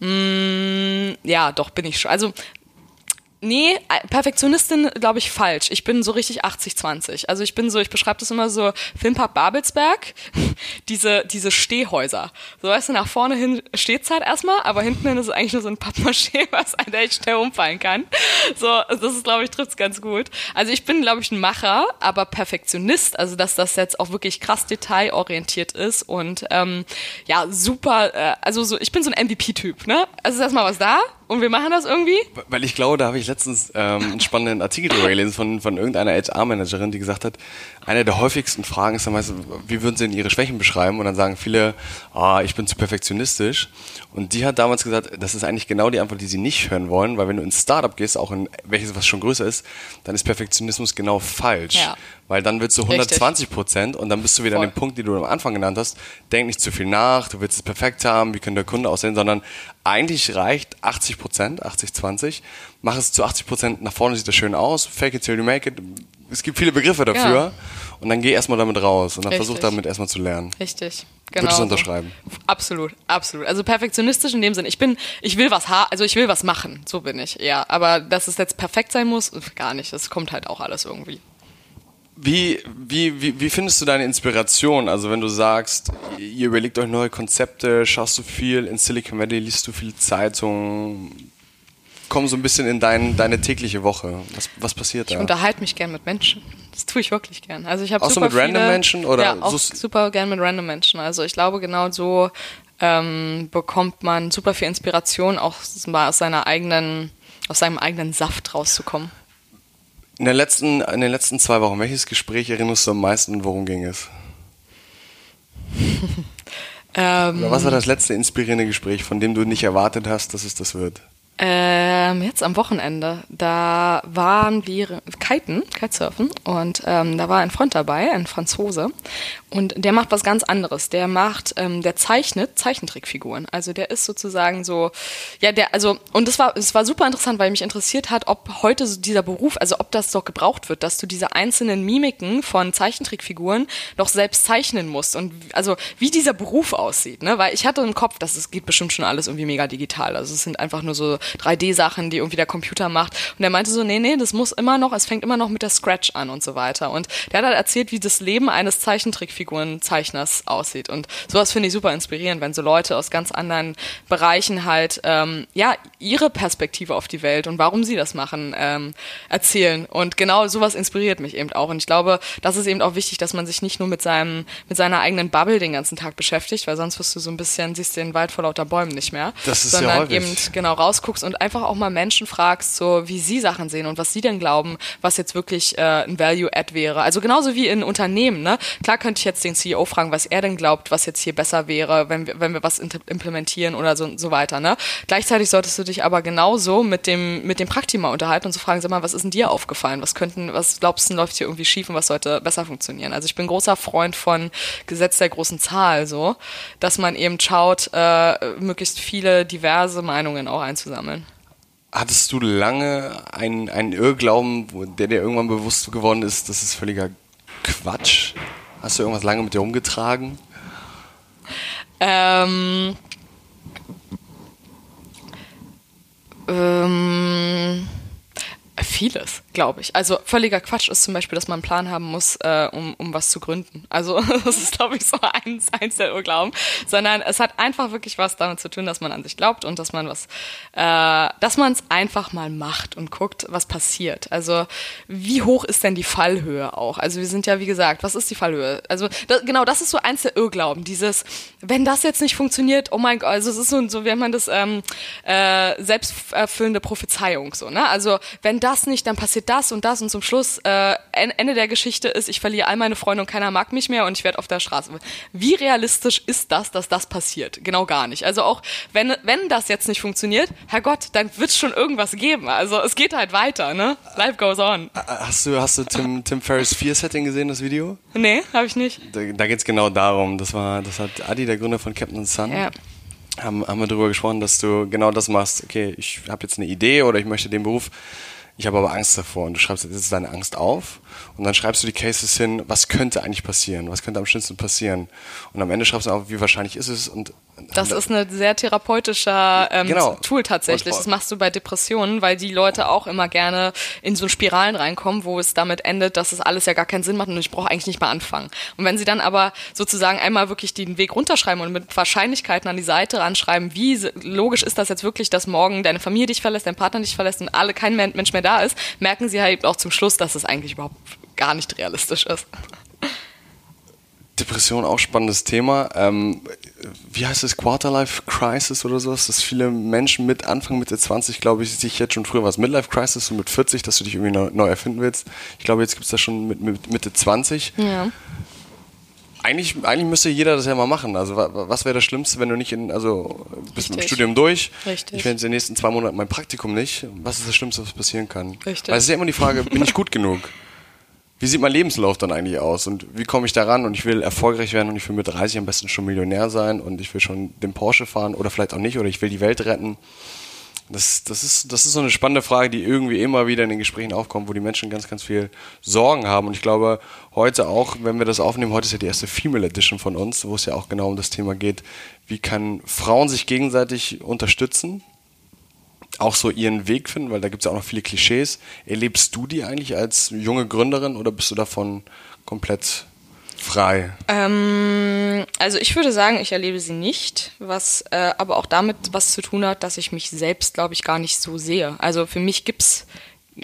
Mm, ja, doch, bin ich schon. Also Nee, äh, Perfektionistin glaube ich falsch. Ich bin so richtig 80-20. Also ich bin so, ich beschreibe das immer so, Filmpark Babelsberg, diese, diese Stehhäuser. So weißt du, nach vorne hin steht's halt erstmal, aber hinten hin ist es eigentlich nur so ein Pappmaché, was an der schnell umfallen kann. So, das ist, glaube ich, trifft's ganz gut. Also ich bin, glaube ich, ein Macher, aber Perfektionist, also dass das jetzt auch wirklich krass detailorientiert ist und ähm, ja, super, äh, also so, ich bin so ein MVP-Typ, ne? Also ist erstmal was da, und wir machen das irgendwie? Weil ich glaube, da habe ich letztens ähm, einen spannenden Artikel drüber gelesen von, von irgendeiner HR-Managerin, die gesagt hat, eine der häufigsten Fragen ist dann meistens, wie würden sie denn ihre Schwächen beschreiben? Und dann sagen viele, ah, ich bin zu perfektionistisch. Und die hat damals gesagt, das ist eigentlich genau die Antwort, die sie nicht hören wollen, weil wenn du ins Startup gehst, auch in welches, was schon größer ist, dann ist Perfektionismus genau falsch. Ja. Weil dann willst du 120 Prozent und dann bist du wieder Voll. an dem Punkt, den du am Anfang genannt hast. Denk nicht zu viel nach, du willst es perfekt haben, wie könnte der Kunde aussehen, sondern eigentlich reicht 80 Prozent, 80, 20. Mach es zu 80 Prozent, nach vorne sieht das schön aus, fake it till you make it. Es gibt viele Begriffe dafür. Ja. Und dann geh erstmal damit raus und dann Richtig. versuch damit erstmal zu lernen. Richtig. Genau. Würdest du unterschreiben? Absolut, absolut. Also perfektionistisch in dem Sinn. Ich bin, ich will was ha also ich will was machen, so bin ich, ja. Aber dass es jetzt perfekt sein muss, gar nicht. Das kommt halt auch alles irgendwie. Wie, wie, wie, wie findest du deine Inspiration? Also wenn du sagst, ihr überlegt euch neue Konzepte, schaust du viel in Silicon Valley, liest du viel Zeitung, komm so ein bisschen in dein, deine tägliche Woche. Was, was passiert da? Ich unterhalte mich gern mit Menschen. Das tue ich wirklich gern. Also ich habe auch super so mit viele, random Menschen oder ja, auch super gern mit random Menschen. Also ich glaube genau so ähm, bekommt man super viel Inspiration, auch mal aus seiner eigenen, aus seinem eigenen Saft rauszukommen. In, der letzten, in den letzten zwei Wochen, welches Gespräch erinnerst du am meisten und worum ging es? ähm, Oder was war das letzte inspirierende Gespräch, von dem du nicht erwartet hast, dass es das wird? Ähm, jetzt am Wochenende, da waren wir kiten, Kitesurfen und ähm, da war ein Freund dabei, ein Franzose und der macht was ganz anderes. Der macht, ähm, der zeichnet Zeichentrickfiguren. Also der ist sozusagen so, ja, der, also und es war, es war super interessant, weil mich interessiert hat, ob heute so dieser Beruf, also ob das doch gebraucht wird, dass du diese einzelnen Mimiken von Zeichentrickfiguren doch selbst zeichnen musst und also wie dieser Beruf aussieht, ne? Weil ich hatte im Kopf, dass es geht bestimmt schon alles irgendwie mega digital. Also es sind einfach nur so 3D-Sachen, die irgendwie der Computer macht. Und er meinte so, nee, nee, das muss immer noch, es fängt immer noch mit der Scratch an und so weiter. Und der hat halt erzählt, wie das Leben eines Zeichentrickfigurenzeichners aussieht. Und sowas finde ich super inspirierend, wenn so Leute aus ganz anderen Bereichen halt, ähm, ja, ihre Perspektive auf die Welt und warum sie das machen, ähm, erzählen. Und genau sowas inspiriert mich eben auch. Und ich glaube, das ist eben auch wichtig, dass man sich nicht nur mit seinem, mit seiner eigenen Bubble den ganzen Tag beschäftigt, weil sonst wirst du so ein bisschen, siehst den Wald vor lauter Bäumen nicht mehr. Das ist sondern ja eben genau rausguckst guckst und einfach auch mal Menschen fragst, so wie sie Sachen sehen und was sie denn glauben, was jetzt wirklich äh, ein Value-Add wäre. Also genauso wie in Unternehmen. Ne? Klar könnte ich jetzt den CEO fragen, was er denn glaubt, was jetzt hier besser wäre, wenn wir, wenn wir was implementieren oder so, so weiter. Ne? Gleichzeitig solltest du dich aber genauso mit dem, mit dem Praktima unterhalten und so fragen, sag mal, was ist denn dir aufgefallen? Was könnten, was glaubst du, läuft hier irgendwie schief und was sollte besser funktionieren? Also ich bin großer Freund von Gesetz der großen Zahl, so, dass man eben schaut, äh, möglichst viele diverse Meinungen auch einzusammeln. Hattest du lange einen, einen Irrglauben, der dir irgendwann bewusst geworden ist, das ist völliger Quatsch? Hast du irgendwas lange mit dir umgetragen? Ähm, ähm, vieles glaube ich. Also völliger Quatsch ist zum Beispiel, dass man einen Plan haben muss, äh, um, um was zu gründen. Also das ist, glaube ich, so eins, eins der Urglauben. Sondern es hat einfach wirklich was damit zu tun, dass man an sich glaubt und dass man was, äh, dass man es einfach mal macht und guckt, was passiert. Also wie hoch ist denn die Fallhöhe auch? Also wir sind ja, wie gesagt, was ist die Fallhöhe? Also das, genau, das ist so eins der Irrglauben. Dieses, wenn das jetzt nicht funktioniert, oh mein Gott, also es ist so, so wie man das ähm, äh, selbsterfüllende Prophezeiung so. Ne? Also wenn das nicht, dann passiert das und das und zum Schluss, äh, Ende der Geschichte ist, ich verliere all meine Freunde und keiner mag mich mehr und ich werde auf der Straße. Wie realistisch ist das, dass das passiert? Genau gar nicht. Also auch, wenn, wenn das jetzt nicht funktioniert, Herrgott, dann wird es schon irgendwas geben. Also es geht halt weiter, ne? Life goes on. Hast du, hast du Tim, Tim Ferriss 4 Setting gesehen, das Video? Nee, habe ich nicht. Da, da geht es genau darum. Das war, das hat Adi, der Gründer von Captain Sun. Ja haben, haben wir darüber gesprochen, dass du genau das machst. Okay, ich habe jetzt eine Idee oder ich möchte den Beruf, ich habe aber Angst davor. Und du schreibst jetzt deine Angst auf und dann schreibst du die Cases hin, was könnte eigentlich passieren, was könnte am schlimmsten passieren. Und am Ende schreibst du auf, wie wahrscheinlich ist es und das ist ein sehr therapeutischer ähm, genau. Tool tatsächlich. Das machst du bei Depressionen, weil die Leute auch immer gerne in so Spiralen reinkommen, wo es damit endet, dass es alles ja gar keinen Sinn macht und ich brauche eigentlich nicht mehr anfangen. Und wenn sie dann aber sozusagen einmal wirklich den Weg runterschreiben und mit Wahrscheinlichkeiten an die Seite ranschreiben, wie logisch ist das jetzt wirklich, dass morgen deine Familie dich verlässt, dein Partner dich verlässt und alle kein Mensch mehr da ist, merken sie halt auch zum Schluss, dass es eigentlich überhaupt gar nicht realistisch ist. Depression auch spannendes Thema. Ähm, wie heißt es, Quarterlife Crisis oder sowas, dass viele Menschen mit Anfang, Mitte 20, glaube ich, sich jetzt schon früher was Midlife Crisis und mit 40, dass du dich irgendwie neu, neu erfinden willst. Ich glaube, jetzt gibt es das schon mit, mit, Mitte 20. Ja. Eigentlich, eigentlich müsste jeder das ja mal machen. Also was wäre das Schlimmste, wenn du nicht in, also bist mit dem Studium durch, Richtig. ich werde in den nächsten zwei Monaten mein Praktikum nicht. Was ist das Schlimmste, was passieren kann? Richtig. Weil es ist ja immer die Frage, bin ich gut genug? Wie sieht mein Lebenslauf dann eigentlich aus und wie komme ich daran und ich will erfolgreich werden und ich will mit 30 am besten schon Millionär sein und ich will schon den Porsche fahren oder vielleicht auch nicht oder ich will die Welt retten. Das, das, ist, das ist so eine spannende Frage, die irgendwie immer wieder in den Gesprächen aufkommt, wo die Menschen ganz, ganz viel Sorgen haben. Und ich glaube, heute auch, wenn wir das aufnehmen, heute ist ja die erste Female Edition von uns, wo es ja auch genau um das Thema geht, wie kann Frauen sich gegenseitig unterstützen, auch so ihren Weg finden, weil da gibt es ja auch noch viele Klischees. Erlebst du die eigentlich als junge Gründerin oder bist du davon komplett frei? Ähm, also ich würde sagen, ich erlebe sie nicht, was äh, aber auch damit was zu tun hat, dass ich mich selbst, glaube ich, gar nicht so sehe. Also für mich gibt es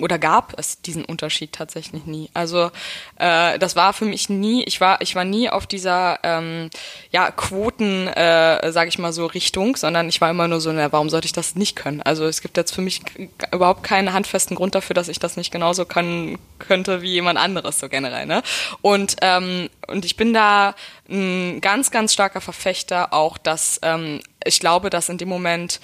oder gab es diesen Unterschied tatsächlich nie. Also äh, das war für mich nie, ich war, ich war nie auf dieser ähm, ja, Quoten, äh, sage ich mal so, Richtung, sondern ich war immer nur so, na, warum sollte ich das nicht können? Also es gibt jetzt für mich überhaupt keinen handfesten Grund dafür, dass ich das nicht genauso können könnte wie jemand anderes, so generell. Ne? Und, ähm, und ich bin da ein ganz, ganz starker Verfechter auch, dass ähm, ich glaube, dass in dem Moment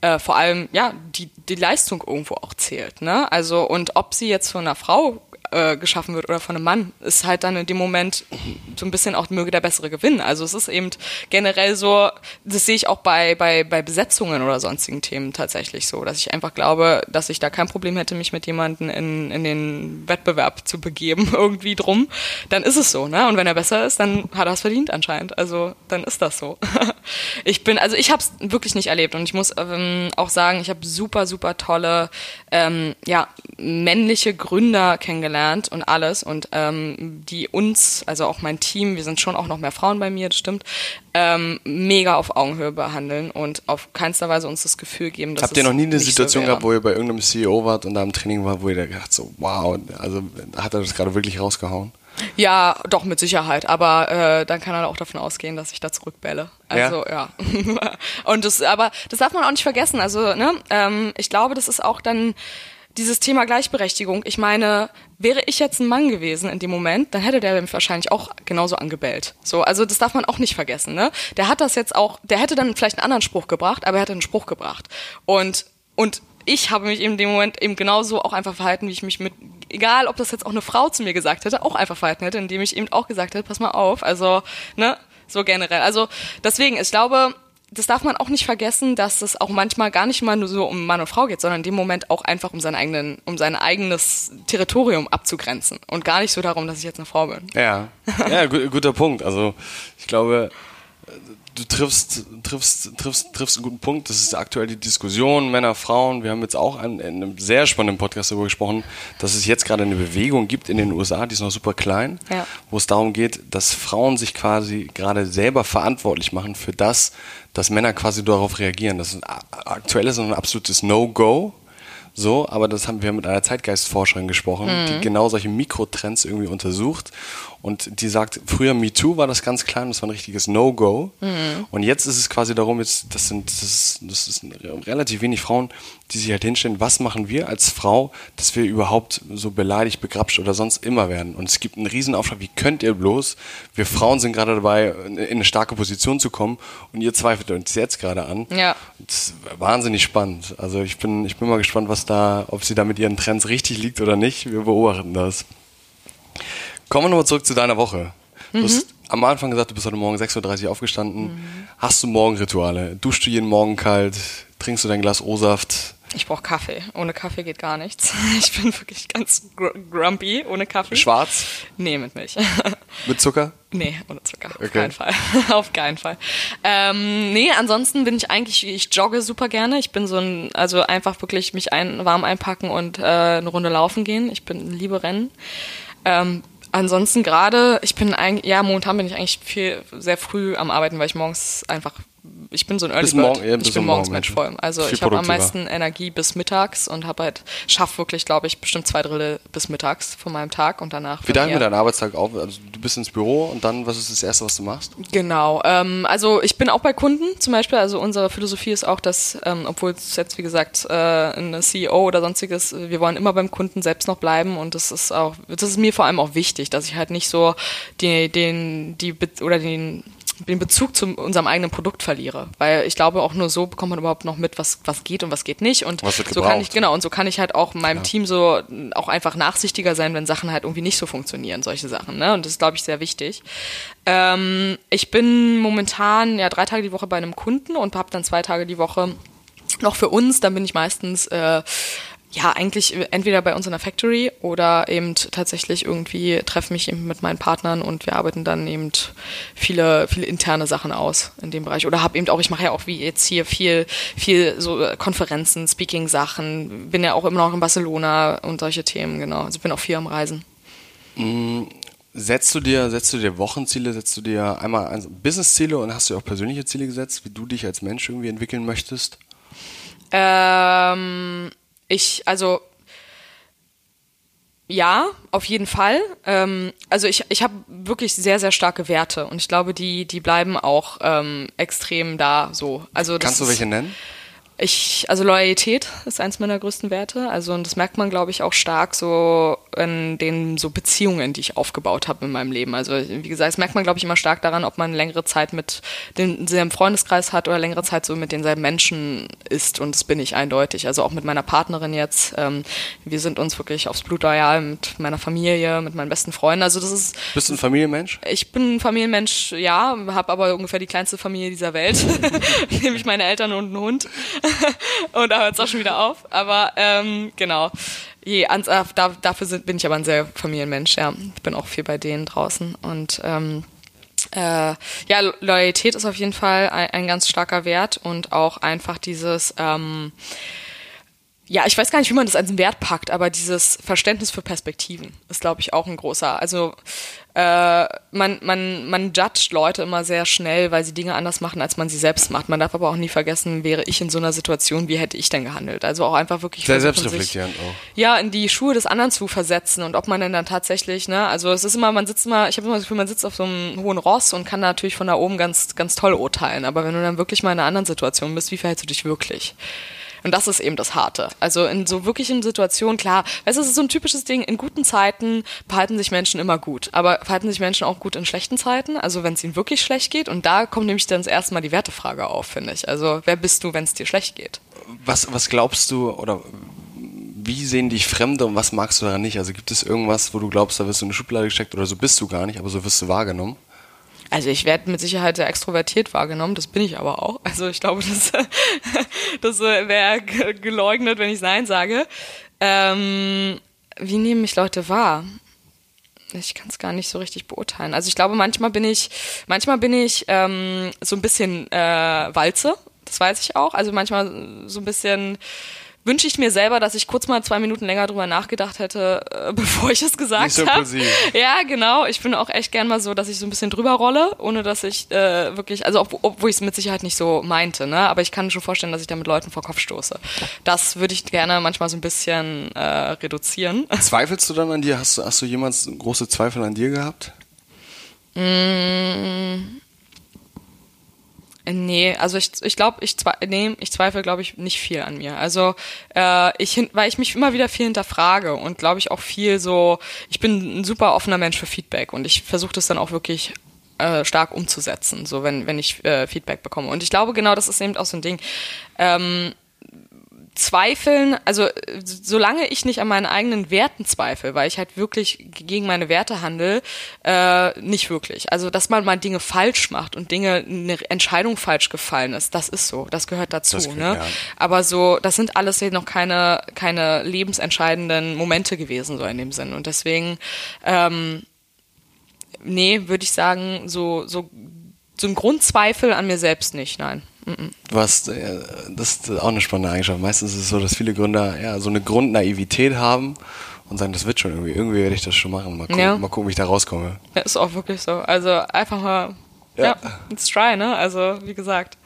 äh, vor allem ja die die Leistung irgendwo auch zählt ne? Also und ob sie jetzt von einer Frau äh, geschaffen wird oder von einem Mann, ist halt dann in dem Moment so ein bisschen auch möge der bessere gewinnen. Also es ist eben generell so, das sehe ich auch bei, bei, bei Besetzungen oder sonstigen Themen tatsächlich so, dass ich einfach glaube, dass ich da kein Problem hätte, mich mit jemandem in, in den Wettbewerb zu begeben, irgendwie drum. Dann ist es so, ne? Und wenn er besser ist, dann hat er es verdient anscheinend. Also dann ist das so. ich bin, also ich habe es wirklich nicht erlebt und ich muss ähm, auch sagen, ich habe super, super tolle, ähm, ja, männliche Gründer kennengelernt kennengelernt und alles und ähm, die uns, also auch mein Team, wir sind schon auch noch mehr Frauen bei mir, das stimmt, ähm, mega auf Augenhöhe behandeln und auf keinster Weise uns das Gefühl geben, dass Habt ihr noch nie eine Situation so gehabt, wo ihr bei irgendeinem CEO wart und da im Training war, wo ihr da gedacht so, wow, also hat er das gerade wirklich rausgehauen? Ja, doch, mit Sicherheit. Aber äh, dann kann er auch davon ausgehen, dass ich da zurückbälle. Also ja. ja. und das, aber das darf man auch nicht vergessen. Also, ne, ähm, ich glaube, das ist auch dann dieses Thema Gleichberechtigung. Ich meine, wäre ich jetzt ein Mann gewesen in dem Moment, dann hätte der mich wahrscheinlich auch genauso angebellt. So, also das darf man auch nicht vergessen, ne? Der hat das jetzt auch, der hätte dann vielleicht einen anderen Spruch gebracht, aber er hat einen Spruch gebracht. Und, und ich habe mich in dem Moment eben genauso auch einfach verhalten, wie ich mich mit, egal ob das jetzt auch eine Frau zu mir gesagt hätte, auch einfach verhalten hätte, indem ich eben auch gesagt hätte, pass mal auf, also, ne, so generell. Also deswegen, ich glaube, das darf man auch nicht vergessen, dass es auch manchmal gar nicht mal nur so um Mann und Frau geht, sondern in dem Moment auch einfach um, seinen eigenen, um sein eigenes Territorium abzugrenzen und gar nicht so darum, dass ich jetzt eine Frau bin. Ja, ja guter Punkt. Also ich glaube, du triffst, triffst, triffst, triffst einen guten Punkt. Das ist aktuell die Diskussion, Männer, Frauen. Wir haben jetzt auch in einem sehr spannenden Podcast darüber gesprochen, dass es jetzt gerade eine Bewegung gibt in den USA, die ist noch super klein, ja. wo es darum geht, dass Frauen sich quasi gerade selber verantwortlich machen für das, dass Männer quasi darauf reagieren. Das ist aktuell ist ein absolutes No-Go. So, aber das haben wir mit einer Zeitgeistforscherin gesprochen, mhm. die genau solche Mikrotrends irgendwie untersucht Und die sagt, früher MeToo war das ganz klein, das war ein richtiges No-Go. Mhm. Und jetzt ist es quasi darum, jetzt, das sind, das ist, das ist relativ wenig Frauen, die sich halt hinstellen, was machen wir als Frau, dass wir überhaupt so beleidigt, begrapscht oder sonst immer werden. Und es gibt einen riesen Aufschrei, wie könnt ihr bloß? Wir Frauen sind gerade dabei, in eine starke Position zu kommen und ihr zweifelt uns jetzt gerade an. Ja. Das ist wahnsinnig spannend. Also ich bin, ich bin mal gespannt, was da, ob sie da mit ihren Trends richtig liegt oder nicht. Wir beobachten das. Kommen wir nochmal zurück zu deiner Woche. Du hast am Anfang gesagt, du bist heute Morgen 6.30 Uhr aufgestanden. Hast du Morgenrituale? Duschst du jeden Morgen kalt? Trinkst du dein Glas O-Saft? Ich brauche Kaffee. Ohne Kaffee geht gar nichts. Ich bin wirklich ganz gr grumpy ohne Kaffee. Schwarz? Nee, mit Milch. Mit Zucker? Nee, ohne Zucker. Auf Okay. keinen Fall. Auf keinen Fall. Ähm, nee, ansonsten bin ich eigentlich, ich jogge super gerne. Ich bin so ein, also einfach wirklich mich ein, warm einpacken und äh, eine Runde laufen gehen. Ich bin liebe Rennen. Ähm, ansonsten gerade, ich bin eigentlich, ja, momentan bin ich eigentlich viel, sehr früh am Arbeiten, weil ich morgens einfach, ich bin so ein Early Bist Bird. morgen- ja, ich bin morgens Mensch Morgenmensch. voll. Also ich habe am meisten Energie bis mittags und habe halt, schaff wirklich, glaube ich, bestimmt zwei Drittel bis mittags von meinem Tag und danach. Wie wir eher- deinen Arbeitstag auf? Also du bist ins Büro und dann, was ist das Erste, was du machst? Genau. Ähm, also ich bin auch bei Kunden zum Beispiel. Also unsere Philosophie ist auch, dass, ähm, obwohl es jetzt wie gesagt äh, eine CEO oder sonstiges, wir wollen immer beim Kunden selbst noch bleiben und das ist auch, das ist mir vor allem auch wichtig, dass ich halt nicht so die, den, die oder den den Bezug zu unserem eigenen Produkt verliere, weil ich glaube auch nur so bekommt man überhaupt noch mit, was was geht und was geht nicht und so kann ich genau und so kann ich halt auch meinem Team so auch einfach nachsichtiger sein, wenn Sachen halt irgendwie nicht so funktionieren, solche Sachen, ne? Und das ist glaube ich sehr wichtig. Ähm, ich bin momentan ja drei Tage die Woche bei einem Kunden und habe dann zwei Tage die Woche noch für uns. Dann bin ich meistens äh, ja eigentlich entweder bei uns in der Factory oder eben tatsächlich irgendwie treffe mich eben mit meinen Partnern und wir arbeiten dann eben viele viele interne Sachen aus in dem Bereich oder habe eben auch ich mache ja auch wie jetzt hier viel viel so äh, Konferenzen, Speaking Sachen, bin ja auch immer noch in Barcelona und solche Themen genau. Also ich bin auch viel am Reisen. Setzt du dir, setzt du dir Wochenziele, setzt du dir einmal ein- Businessziele und hast du dir auch persönliche Ziele gesetzt, wie du dich als Mensch irgendwie entwickeln möchtest? Ähm, ich, also ja, auf jeden Fall. Ähm, also ich, ich habe wirklich sehr, sehr starke Werte und ich glaube, die, die bleiben auch ähm, extrem da so. Also Kannst du welche nennen? Ich, also Loyalität ist eins meiner größten Werte. Also und das merkt man, glaube ich, auch stark so in den so Beziehungen, die ich aufgebaut habe in meinem Leben. Also wie gesagt, das merkt man, glaube ich, immer stark daran, ob man längere Zeit mit demselben Freundeskreis hat oder längere Zeit so mit denselben Menschen ist. Und das bin ich eindeutig. Also auch mit meiner Partnerin jetzt. Ähm, wir sind uns wirklich aufs Blut loyal mit meiner Familie, mit meinen besten Freunden. Also das ist Bist du ein Familienmensch? ich bin ein Familienmensch, ja, habe aber ungefähr die kleinste Familie dieser Welt, nämlich meine Eltern und einen Hund. und da hört es auch schon wieder auf. Aber ähm, genau, Je, ans, äh, da, dafür sind, bin ich aber ein sehr Familienmensch, ja. Ich bin auch viel bei denen draußen und ähm, äh, ja, Lo- Loyalität ist auf jeden Fall ein, ein ganz starker Wert und auch einfach dieses ähm, ja, ich weiß gar nicht, wie man das als Wert packt, aber dieses Verständnis für Perspektiven ist, glaube ich, auch ein großer. Also äh, man, man, man judgt Leute immer sehr schnell, weil sie Dinge anders machen, als man sie selbst macht. Man darf aber auch nie vergessen, wäre ich in so einer Situation, wie hätte ich denn gehandelt? Also auch einfach wirklich Sehr selbstreflektierend auch. ja, in die Schuhe des anderen zu versetzen und ob man denn dann tatsächlich, ne, also es ist immer, man sitzt immer, ich habe immer das Gefühl, man sitzt auf so einem hohen Ross und kann natürlich von da oben ganz, ganz toll urteilen. Aber wenn du dann wirklich mal in einer anderen Situation bist, wie verhältst du dich wirklich? Und das ist eben das Harte. Also in so wirklichen Situationen, klar, weißt du, es ist so ein typisches Ding, in guten Zeiten verhalten sich Menschen immer gut, aber verhalten sich Menschen auch gut in schlechten Zeiten, also wenn es ihnen wirklich schlecht geht. Und da kommt nämlich dann das erste Mal die Wertefrage auf, finde ich. Also wer bist du, wenn es dir schlecht geht? Was, was glaubst du oder wie sehen dich Fremde und was magst du daran nicht? Also gibt es irgendwas, wo du glaubst, da wirst du in eine Schublade gesteckt oder so bist du gar nicht, aber so wirst du wahrgenommen? Also ich werde mit Sicherheit sehr extrovertiert wahrgenommen, das bin ich aber auch. Also ich glaube, das, das wäre ge- geleugnet, wenn ich Nein sage. Ähm, wie nehmen mich Leute wahr? Ich kann es gar nicht so richtig beurteilen. Also ich glaube, manchmal bin ich, manchmal bin ich ähm, so ein bisschen äh, Walze, das weiß ich auch. Also manchmal so ein bisschen wünsche ich mir selber, dass ich kurz mal zwei Minuten länger drüber nachgedacht hätte, äh, bevor ich es gesagt so habe. Ja, genau. Ich bin auch echt gern mal so, dass ich so ein bisschen drüber rolle, ohne dass ich äh, wirklich, also ob- obwohl ich es mit Sicherheit nicht so meinte, ne? Aber ich kann schon vorstellen, dass ich da mit Leuten vor Kopf stoße. Das würde ich gerne manchmal so ein bisschen äh, reduzieren. Zweifelst du dann an dir? Hast du, hast du jemals große Zweifel an dir gehabt? Nee, also ich, ich glaube, ich, zwe nee, ich zweifle, glaube ich, nicht viel an mir. Also äh, ich, weil ich mich immer wieder viel hinterfrage und glaube ich auch viel so, ich bin ein super offener Mensch für Feedback und ich versuche das dann auch wirklich äh, stark umzusetzen, so wenn, wenn ich äh, Feedback bekomme. Und ich glaube, genau das ist eben auch so ein Ding. Ähm, zweifeln, also solange ich nicht an meinen eigenen Werten zweifle, weil ich halt wirklich gegen meine Werte handle, äh, nicht wirklich. Also dass man mal Dinge falsch macht und Dinge eine Entscheidung falsch gefallen ist, das ist so, das gehört dazu. Das ne? Ja. Aber so, das sind alles noch keine keine lebensentscheidenden Momente gewesen so in dem Sinn und deswegen ähm, nee, würde ich sagen, so so so ein Grundzweifel an mir selbst nicht, nein. Was, äh, das ist auch eine spannende Eigenschaft. Meistens ist es so, dass viele Gründer ja, so eine Grundnaivität haben und sagen, das wird schon irgendwie. Irgendwie werde ich das schon machen. Mal gucken, ja. mal gucken wie ich da rauskomme. Ja, ist auch wirklich so. Also einfach mal, ja, ja let's try, ne? Also, wie gesagt.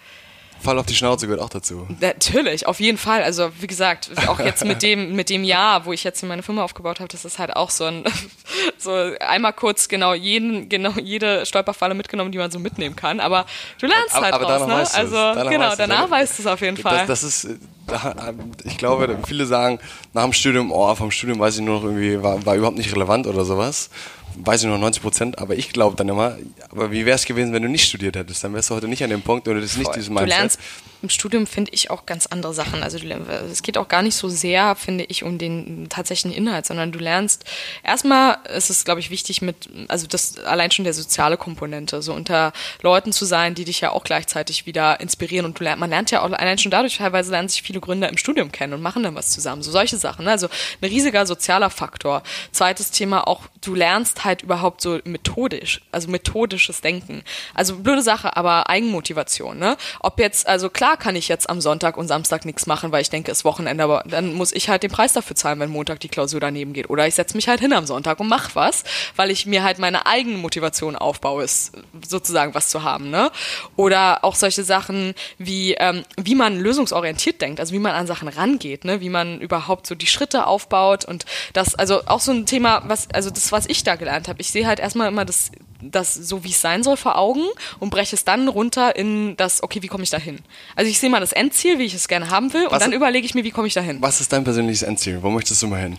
Fall auf die Schnauze gehört auch dazu. Natürlich, auf jeden Fall. Also wie gesagt, auch jetzt mit dem mit dem Jahr, wo ich jetzt meine Firma aufgebaut habe, das ist halt auch so ein so einmal kurz genau jeden genau jede Stolperfalle mitgenommen, die man so mitnehmen kann. Aber du lernst aber, halt aber draus, ne? Also danach genau, weißt danach weißt du es auf jeden Fall. Das, das ist ich glaube, viele sagen nach dem Studium, oh, vom Studium weiß ich nur noch irgendwie, war, war überhaupt nicht relevant oder sowas weiß ich noch 90 Prozent, aber ich glaube dann immer, aber wie wäre es gewesen, wenn du nicht studiert hättest? Dann wärst du heute nicht an dem Punkt oder das nicht dieses Mindset. Du lernst im Studium, finde ich, auch ganz andere Sachen. Also es geht auch gar nicht so sehr, finde ich, um den tatsächlichen Inhalt, sondern du lernst, erstmal ist es, glaube ich, wichtig mit, also das allein schon der soziale Komponente, so unter Leuten zu sein, die dich ja auch gleichzeitig wieder inspirieren und du lernst, man lernt ja auch allein schon dadurch, teilweise lernen sich viele Gründer im Studium kennen und machen dann was zusammen, so solche Sachen. Ne? Also ein riesiger sozialer Faktor. Zweites Thema auch, du lernst halt überhaupt so methodisch, also methodisches Denken. Also blöde Sache, aber Eigenmotivation, ne? Ob jetzt, also klar kann ich jetzt am Sonntag und Samstag nichts machen, weil ich denke, es ist Wochenende, aber dann muss ich halt den Preis dafür zahlen, wenn Montag die Klausur daneben geht. Oder ich setze mich halt hin am Sonntag und mach was, weil ich mir halt meine eigene Motivation aufbaue, ist sozusagen was zu haben, ne? Oder auch solche Sachen wie, ähm, wie man lösungsorientiert denkt, also wie man an Sachen rangeht, ne? Wie man überhaupt so die Schritte aufbaut und das, also auch so ein Thema, was, also das, was ich da gelernt habe. Ich sehe halt erstmal immer das, das so, wie es sein soll, vor Augen und breche es dann runter in das, okay, wie komme ich da hin? Also ich sehe mal das Endziel, wie ich es gerne haben will, und was dann überlege ich mir, wie komme ich da hin. Was ist dein persönliches Endziel? Wo möchtest du mal hin?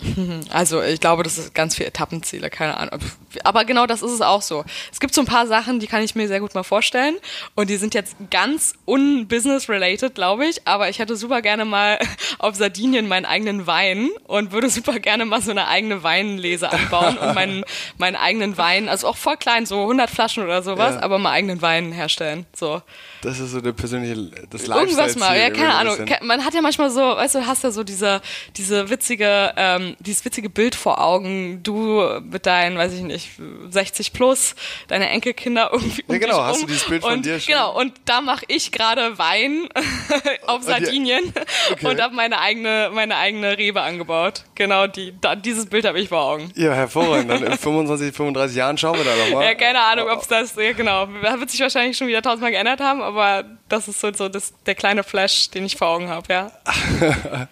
Also ich glaube, das ist ganz viele Etappenziele, keine Ahnung. Aber genau das ist es auch so. Es gibt so ein paar Sachen, die kann ich mir sehr gut mal vorstellen. Und die sind jetzt ganz unbusiness-related, glaube ich. Aber ich hätte super gerne mal auf Sardinien meinen eigenen Wein und würde super gerne mal so eine eigene Weinlese anbauen und meinen, meinen eigenen Wein, also auch voll klein, so 100 Flaschen oder sowas, ja. aber mal eigenen Wein herstellen. So. Das ist so der persönliche, das Irgendwas mal, ja, keine Ahnung. Man hat ja manchmal so, weißt du, hast ja so diese, diese witzige, ähm, dieses witzige Bild vor Augen, du mit deinen, weiß ich nicht, 60 plus, deine Enkelkinder irgendwie um Ja, genau, hast du dieses Bild von und, dir schon? Genau, und da mache ich gerade Wein auf Sardinien und, okay. und habe meine eigene, meine eigene Rebe angebaut. Genau, die, da, dieses Bild habe ich vor Augen. Ja, hervorragend. Dann in 25, 35 Jahren schauen wir da nochmal. Ja, keine Ahnung, ob es das, ja genau, wird sich wahrscheinlich schon wieder tausendmal geändert haben, aber aber das ist so, so das, der kleine Flash, den ich vor Augen habe, ja.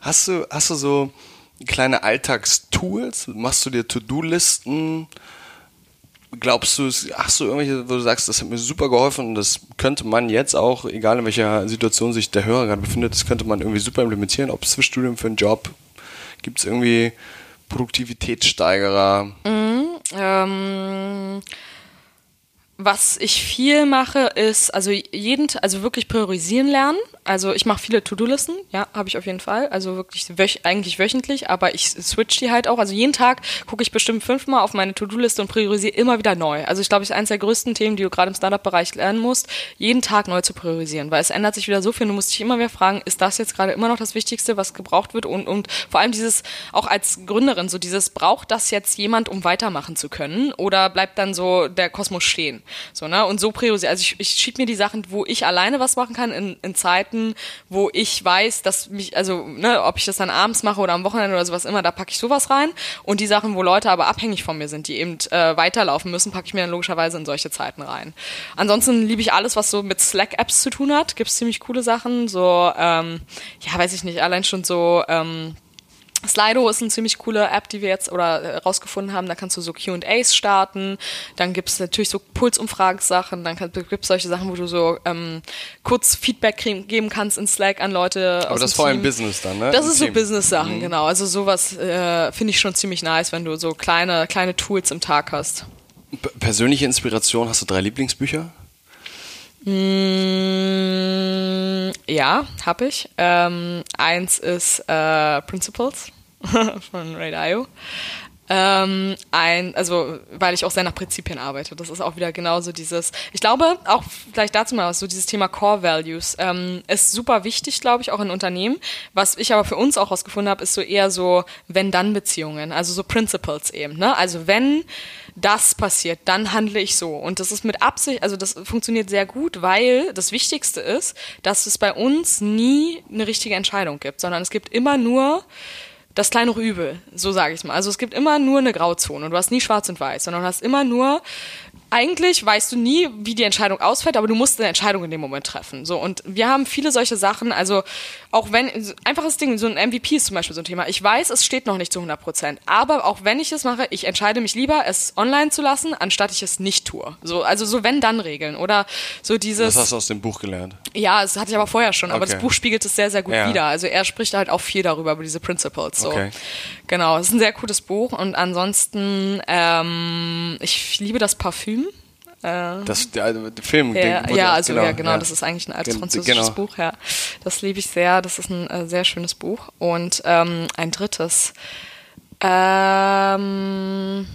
hast, du, hast du so kleine Alltagstools? Machst du dir To-Do-Listen? Glaubst du, hast du irgendwelche, wo du sagst, das hat mir super geholfen und das könnte man jetzt auch, egal in welcher Situation sich der Hörer gerade befindet, das könnte man irgendwie super implementieren, ob es für Studium, für einen Job, gibt es irgendwie Produktivitätssteigerer? Mhm, ähm was ich viel mache, ist also jeden, also wirklich priorisieren lernen. Also ich mache viele To-Do-Listen, ja, habe ich auf jeden Fall. Also wirklich wöch eigentlich wöchentlich, aber ich switch die halt auch. Also jeden Tag gucke ich bestimmt fünfmal auf meine To-Do-Liste und priorisiere immer wieder neu. Also ich glaube, das ist eines der größten Themen, die du gerade im Startup-Bereich lernen musst, jeden Tag neu zu priorisieren, weil es ändert sich wieder so viel. Du musst dich immer wieder fragen, ist das jetzt gerade immer noch das Wichtigste, was gebraucht wird? Und, und vor allem dieses, auch als Gründerin, so dieses, braucht das jetzt jemand, um weitermachen zu können? Oder bleibt dann so der Kosmos stehen? So, ne? Und so priorisiere. Also ich, ich schiebe mir die Sachen, wo ich alleine was machen kann, in, in Zeiten, wo ich weiß, dass mich, also, ne, ob ich das dann abends mache oder am Wochenende oder sowas immer, da packe ich sowas rein. Und die Sachen, wo Leute aber abhängig von mir sind, die eben äh, weiterlaufen müssen, packe ich mir dann logischerweise in solche Zeiten rein. Ansonsten liebe ich alles, was so mit Slack-Apps zu tun hat. Gibt es ziemlich coole Sachen. So, ähm, ja, weiß ich nicht, allein schon so, ähm, Slido ist eine ziemlich coole App, die wir jetzt oder äh, rausgefunden haben. Da kannst du so QAs starten. Dann gibt es natürlich so Pulsumfragesachen. Dann gibt es solche Sachen, wo du so ähm, kurz Feedback kriegen, geben kannst in Slack an Leute. Aber das ist vor allem Business dann, ne? Das Im ist so Team. Business-Sachen, genau. Also sowas äh, finde ich schon ziemlich nice, wenn du so kleine, kleine Tools im Tag hast. P persönliche Inspiration, hast du drei Lieblingsbücher? Mm, ja, habe ich. Ähm, eins ist äh, Principles von Ray Dalio. Ähm, ein, also weil ich auch sehr nach Prinzipien arbeite. Das ist auch wieder genauso dieses. Ich glaube auch vielleicht dazu mal was so dieses Thema Core Values ähm, ist super wichtig, glaube ich, auch in Unternehmen. Was ich aber für uns auch rausgefunden habe, ist so eher so wenn-dann-Beziehungen, also so Principles eben. Ne? Also wenn das passiert, dann handle ich so. Und das ist mit Absicht, also das funktioniert sehr gut, weil das Wichtigste ist, dass es bei uns nie eine richtige Entscheidung gibt, sondern es gibt immer nur das kleinere Übel, so sage ich mal. Also es gibt immer nur eine Grauzone und du hast nie schwarz und weiß, sondern du hast immer nur eigentlich weißt du nie, wie die Entscheidung ausfällt, aber du musst eine Entscheidung in dem Moment treffen. So und wir haben viele solche Sachen. Also auch wenn einfaches Ding, so ein MVP ist zum Beispiel so ein Thema. Ich weiß, es steht noch nicht zu 100 Prozent, aber auch wenn ich es mache, ich entscheide mich lieber, es online zu lassen, anstatt ich es nicht tue. So also so wenn dann Regeln oder so dieses. Das hast du aus dem Buch gelernt. Ja, das hatte ich aber vorher schon, aber Okay. das Buch spiegelt es sehr, sehr gut Ja. wider. Also er spricht halt auch viel darüber, über diese Principles. So. Okay. Genau, es ist ein sehr cooles Buch und ansonsten, ähm, ich liebe das Parfüm. Das der, der Film. Ja, den- wo ja also ja, genau, das ist eigentlich ein altes Gen- französisches genau. Buch, ja. Das liebe ich sehr, das ist ein äh, sehr schönes Buch. Und ähm, ein drittes. Ähm,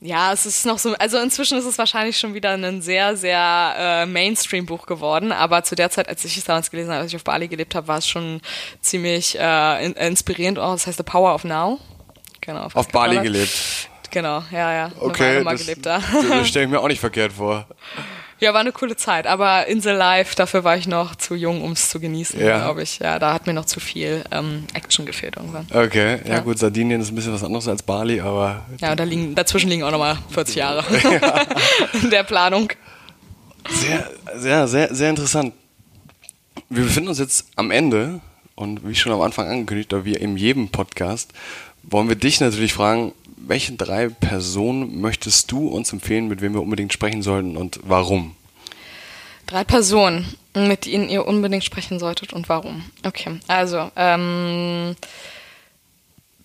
ja, es ist noch so, also inzwischen ist es wahrscheinlich schon wieder ein sehr, sehr äh, Mainstream-Buch geworden, aber zu der Zeit, als ich es damals gelesen habe, als ich auf Bali gelebt habe, war es schon ziemlich äh, in, inspirierend. Oh, das heißt The Power of Now. Genau. Auf Bali Pascal. gelebt. Genau, ja, ja. Okay, das, gelebt da. das stelle ich mir auch nicht verkehrt vor. Ja, war eine coole Zeit, aber Insel Live, dafür war ich noch zu jung, um es zu genießen, Ja. glaube ich. Ja, da hat mir noch zu viel ähm, Action gefehlt irgendwann. Okay, ja, Ja. gut, Sardinien ist ein bisschen was anderes als Bali, aber Ja, und da liegen, dazwischen liegen auch nochmal 40 Jahre in der Planung. sehr, sehr, sehr, sehr interessant. Wir befinden uns jetzt am Ende und wie schon am Anfang angekündigt, oder wie in jedem Podcast, wollen wir dich natürlich fragen, welche drei Personen möchtest du uns empfehlen, mit wem wir unbedingt sprechen sollten und warum? Drei Personen, mit denen ihr unbedingt sprechen solltet und warum. Okay, also ähm,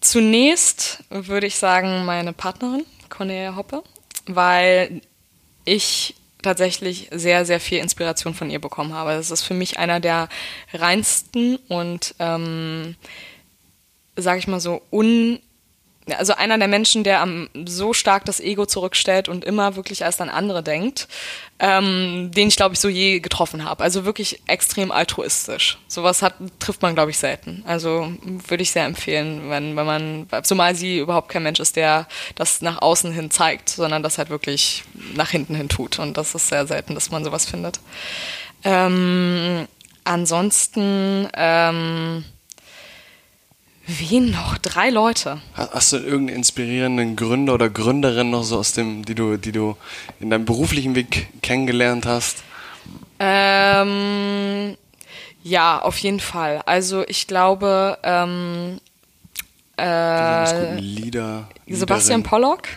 zunächst würde ich sagen meine Partnerin, Cornelia Hoppe, weil ich tatsächlich sehr, sehr viel Inspiration von ihr bekommen habe. Das ist für mich einer der reinsten und, ähm, sage ich mal so, un also einer der Menschen, der am, so stark das Ego zurückstellt und immer wirklich erst an andere denkt, ähm, den ich glaube ich so je getroffen habe. Also wirklich extrem altruistisch. Sowas hat, trifft man glaube ich selten. Also würde ich sehr empfehlen, wenn, wenn man, zumal sie überhaupt kein Mensch ist, der das nach außen hin zeigt, sondern das halt wirklich nach hinten hin tut. Und das ist sehr selten, dass man sowas findet. Ähm, ansonsten, ähm, wen noch? Drei Leute. Ha- Hast du irgendeinen inspirierenden Gründer oder Gründerin noch so aus dem, die du, die du in deinem beruflichen Weg kennengelernt hast? Ähm, ja, auf jeden Fall. Also ich glaube, ähm, äh, Lieder. Sebastian. Pollock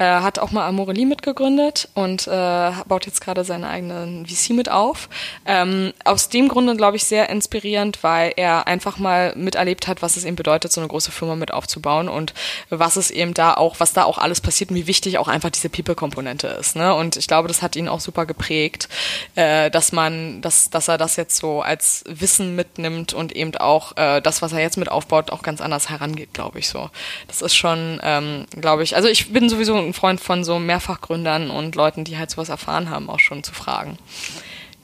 äh, hat auch mal Amorelie mitgegründet und äh, baut jetzt gerade seine eigenen VC mit auf. Ähm, aus dem Grunde, glaube ich, sehr inspirierend, weil er einfach mal miterlebt hat, was es eben bedeutet, so eine große Firma mit aufzubauen und was es eben da auch, was da auch alles passiert und wie wichtig auch einfach diese People-Komponente ist. Ne? Und ich glaube, das hat ihn auch super geprägt, äh, dass man, dass, dass er das jetzt so als Wissen mitnimmt und eben auch äh, das, was er jetzt mit aufbaut, auch ganz anders herangeht, glaube ich so. Das ist schon, ähm, glaube ich, also ich bin sowieso ein Freund von so Mehrfachgründern und Leuten, die halt sowas erfahren haben, auch schon zu fragen.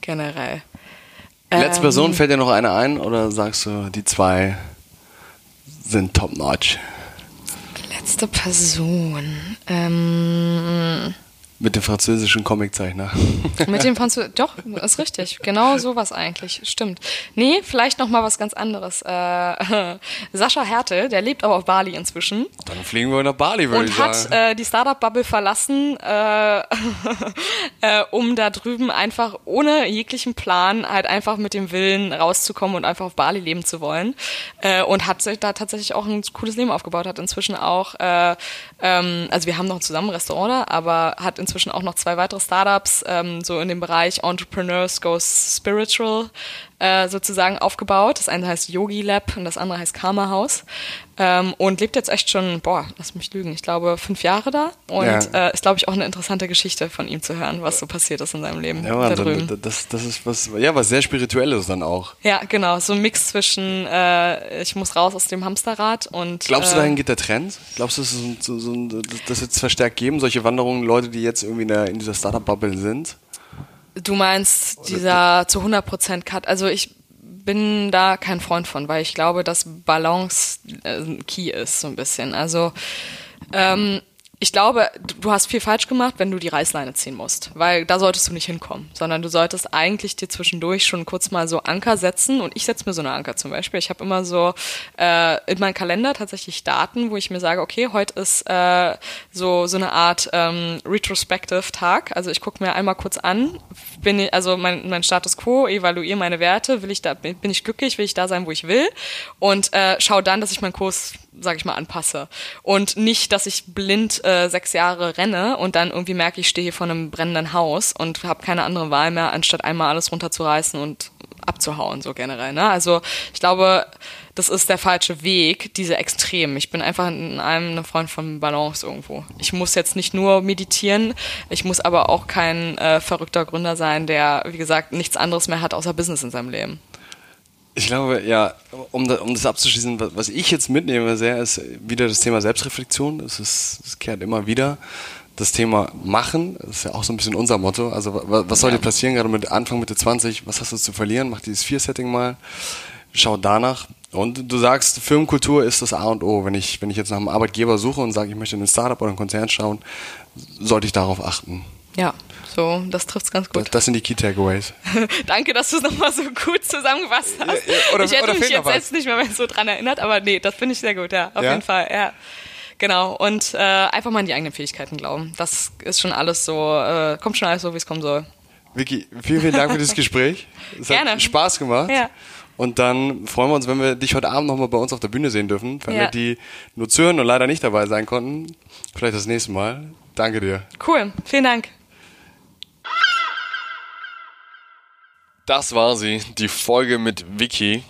Generell. Letzte Ähm, Person, fällt dir noch eine ein oder sagst du, die zwei sind top-notch? Letzte Person. Ähm, Mit dem französischen Comiczeichner. Mit dem Französischen, doch, ist richtig. Genau sowas eigentlich, stimmt. Nee, vielleicht noch mal was ganz anderes. Äh, Sascha Härte, der lebt aber auf Bali inzwischen. Dann fliegen wir nach Bali, würde ich und sagen. hat äh, die Startup-Bubble verlassen, äh, äh, um da drüben einfach ohne jeglichen Plan halt einfach mit dem Willen rauszukommen und einfach auf Bali leben zu wollen. Äh, und hat sich da tatsächlich auch ein cooles Leben aufgebaut, hat inzwischen auch, äh, ähm, also wir haben noch zusammen ein Restaurant aber hat inzwischen auch noch zwei weitere Startups, ähm, so in dem Bereich Entrepreneurs Goes Spiritual äh, sozusagen aufgebaut. Das eine heißt Yogi Lab und das andere heißt Karma House. Ähm, und lebt jetzt echt schon, boah, lass mich lügen, ich glaube fünf Jahre da. Und Ja. äh, ist, glaube ich, auch eine interessante Geschichte von ihm zu hören, was so passiert ist in seinem Leben Ja, da Mann, drüben. dann, das, das ist was, ja, was sehr Spirituelles dann auch. Ja, genau, so ein Mix zwischen äh, ich muss raus aus dem Hamsterrad und Glaubst du, äh, dahin geht der Trend? Glaubst du, dass es so, so, so, das jetzt verstärkt geben, solche Wanderungen, Leute, die jetzt irgendwie in, der, in dieser Startup-Bubble sind? Du meinst dieser zu 100% Cut. Also ich bin da kein Freund von, weil ich glaube, dass Balance äh, key ist so ein bisschen. Also ähm, ich glaube, du hast viel falsch gemacht, wenn du die Reißleine ziehen musst, weil da solltest du nicht hinkommen, sondern du solltest eigentlich dir zwischendurch schon kurz mal so Anker setzen und ich setze mir so eine Anker zum Beispiel. Ich habe immer so äh, in meinem Kalender tatsächlich Daten, wo ich mir sage, okay, heute ist äh, so so eine Art ähm, Retrospective Tag. Also ich gucke mir einmal kurz an, bin ich, also mein, mein Status Quo, evaluiere meine Werte, will ich da, bin ich glücklich, will ich da sein, wo ich will und äh, schau dann, dass ich meinen Kurs sage ich mal, anpasse. Und nicht, dass ich blind äh, sechs Jahre renne und dann irgendwie merke, ich stehe hier vor einem brennenden Haus und habe keine andere Wahl mehr, anstatt einmal alles runterzureißen und abzuhauen, so generell. Ne? Also ich glaube, das ist der falsche Weg, diese Extremen. Ich bin einfach in einem ein Freund von Balance irgendwo. Ich muss jetzt nicht nur meditieren, ich muss aber auch kein äh, verrückter Gründer sein, der, wie gesagt, nichts anderes mehr hat außer Business in seinem Leben. Ich glaube, ja, um, da, um das abzuschließen, was, ich jetzt mitnehme sehr, ist wieder das Thema Selbstreflexion. Es, ist, es kehrt immer wieder. Das Thema Machen, das ist ja auch so ein bisschen unser Motto. Also wa- was soll dir passieren, gerade mit Anfang, Mitte 20? Was hast du zu verlieren? Mach dieses Vier-Setting mal. Schau danach. Und du sagst, Firmenkultur ist das A und O. Wenn ich, wenn ich jetzt nach einem Arbeitgeber suche und sage, ich möchte in ein Startup oder einen Konzern schauen, sollte ich darauf achten. Ja, so, das trifft's ganz Das, gut. das sind die Key Takeaways. Danke, dass du es nochmal so gut zusammengefasst hast. Ja, ja, oder- ich hätte mich jetzt selbst nicht mehr so dran erinnert, aber nee, das finde ich sehr gut, ja, auf Ja? jeden Fall, ja. Genau, und äh, einfach mal an die eigenen Fähigkeiten glauben. Das ist schon alles so, äh, kommt schon alles so, wie es kommen soll. Vicky, vielen, vielen Dank für das Gespräch. Es hat Gerne. Spaß gemacht. Ja. Und dann freuen wir uns, wenn wir dich heute Abend nochmal bei uns auf der Bühne sehen dürfen. Für alle, Ja. die nur zuhören und leider nicht dabei sein konnten. Vielleicht das nächste Mal. Danke dir. Cool, vielen Dank. Das war sie, die Folge mit Vicky.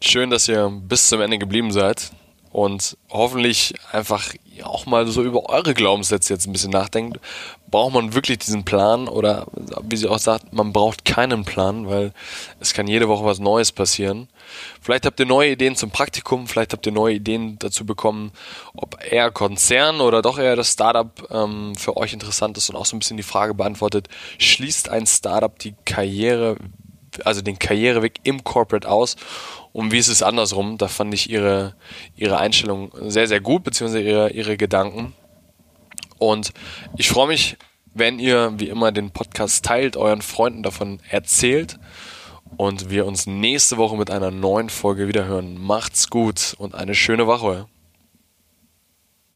Schön, dass ihr bis zum Ende geblieben seid und hoffentlich einfach auch mal so über eure Glaubenssätze jetzt ein bisschen nachdenkt. Braucht man wirklich diesen Plan oder wie sie auch sagt, man braucht keinen Plan, weil es kann jede Woche was Neues passieren. Vielleicht habt ihr neue Ideen zum Praktikum, vielleicht habt ihr neue Ideen dazu bekommen, ob eher Konzern oder doch eher das Startup ähm, für euch interessant ist und auch so ein bisschen die Frage beantwortet, schließt ein Startup die Karriere also den Karriereweg im Corporate aus. Und wie ist es andersrum? Da fand ich ihre, ihre Einstellung sehr, sehr gut, beziehungsweise ihre, ihre Gedanken. Und ich freue mich, wenn ihr wie immer den Podcast teilt, euren Freunden davon erzählt und wir uns nächste Woche mit einer neuen Folge wiederhören. Macht's gut und eine schöne Woche.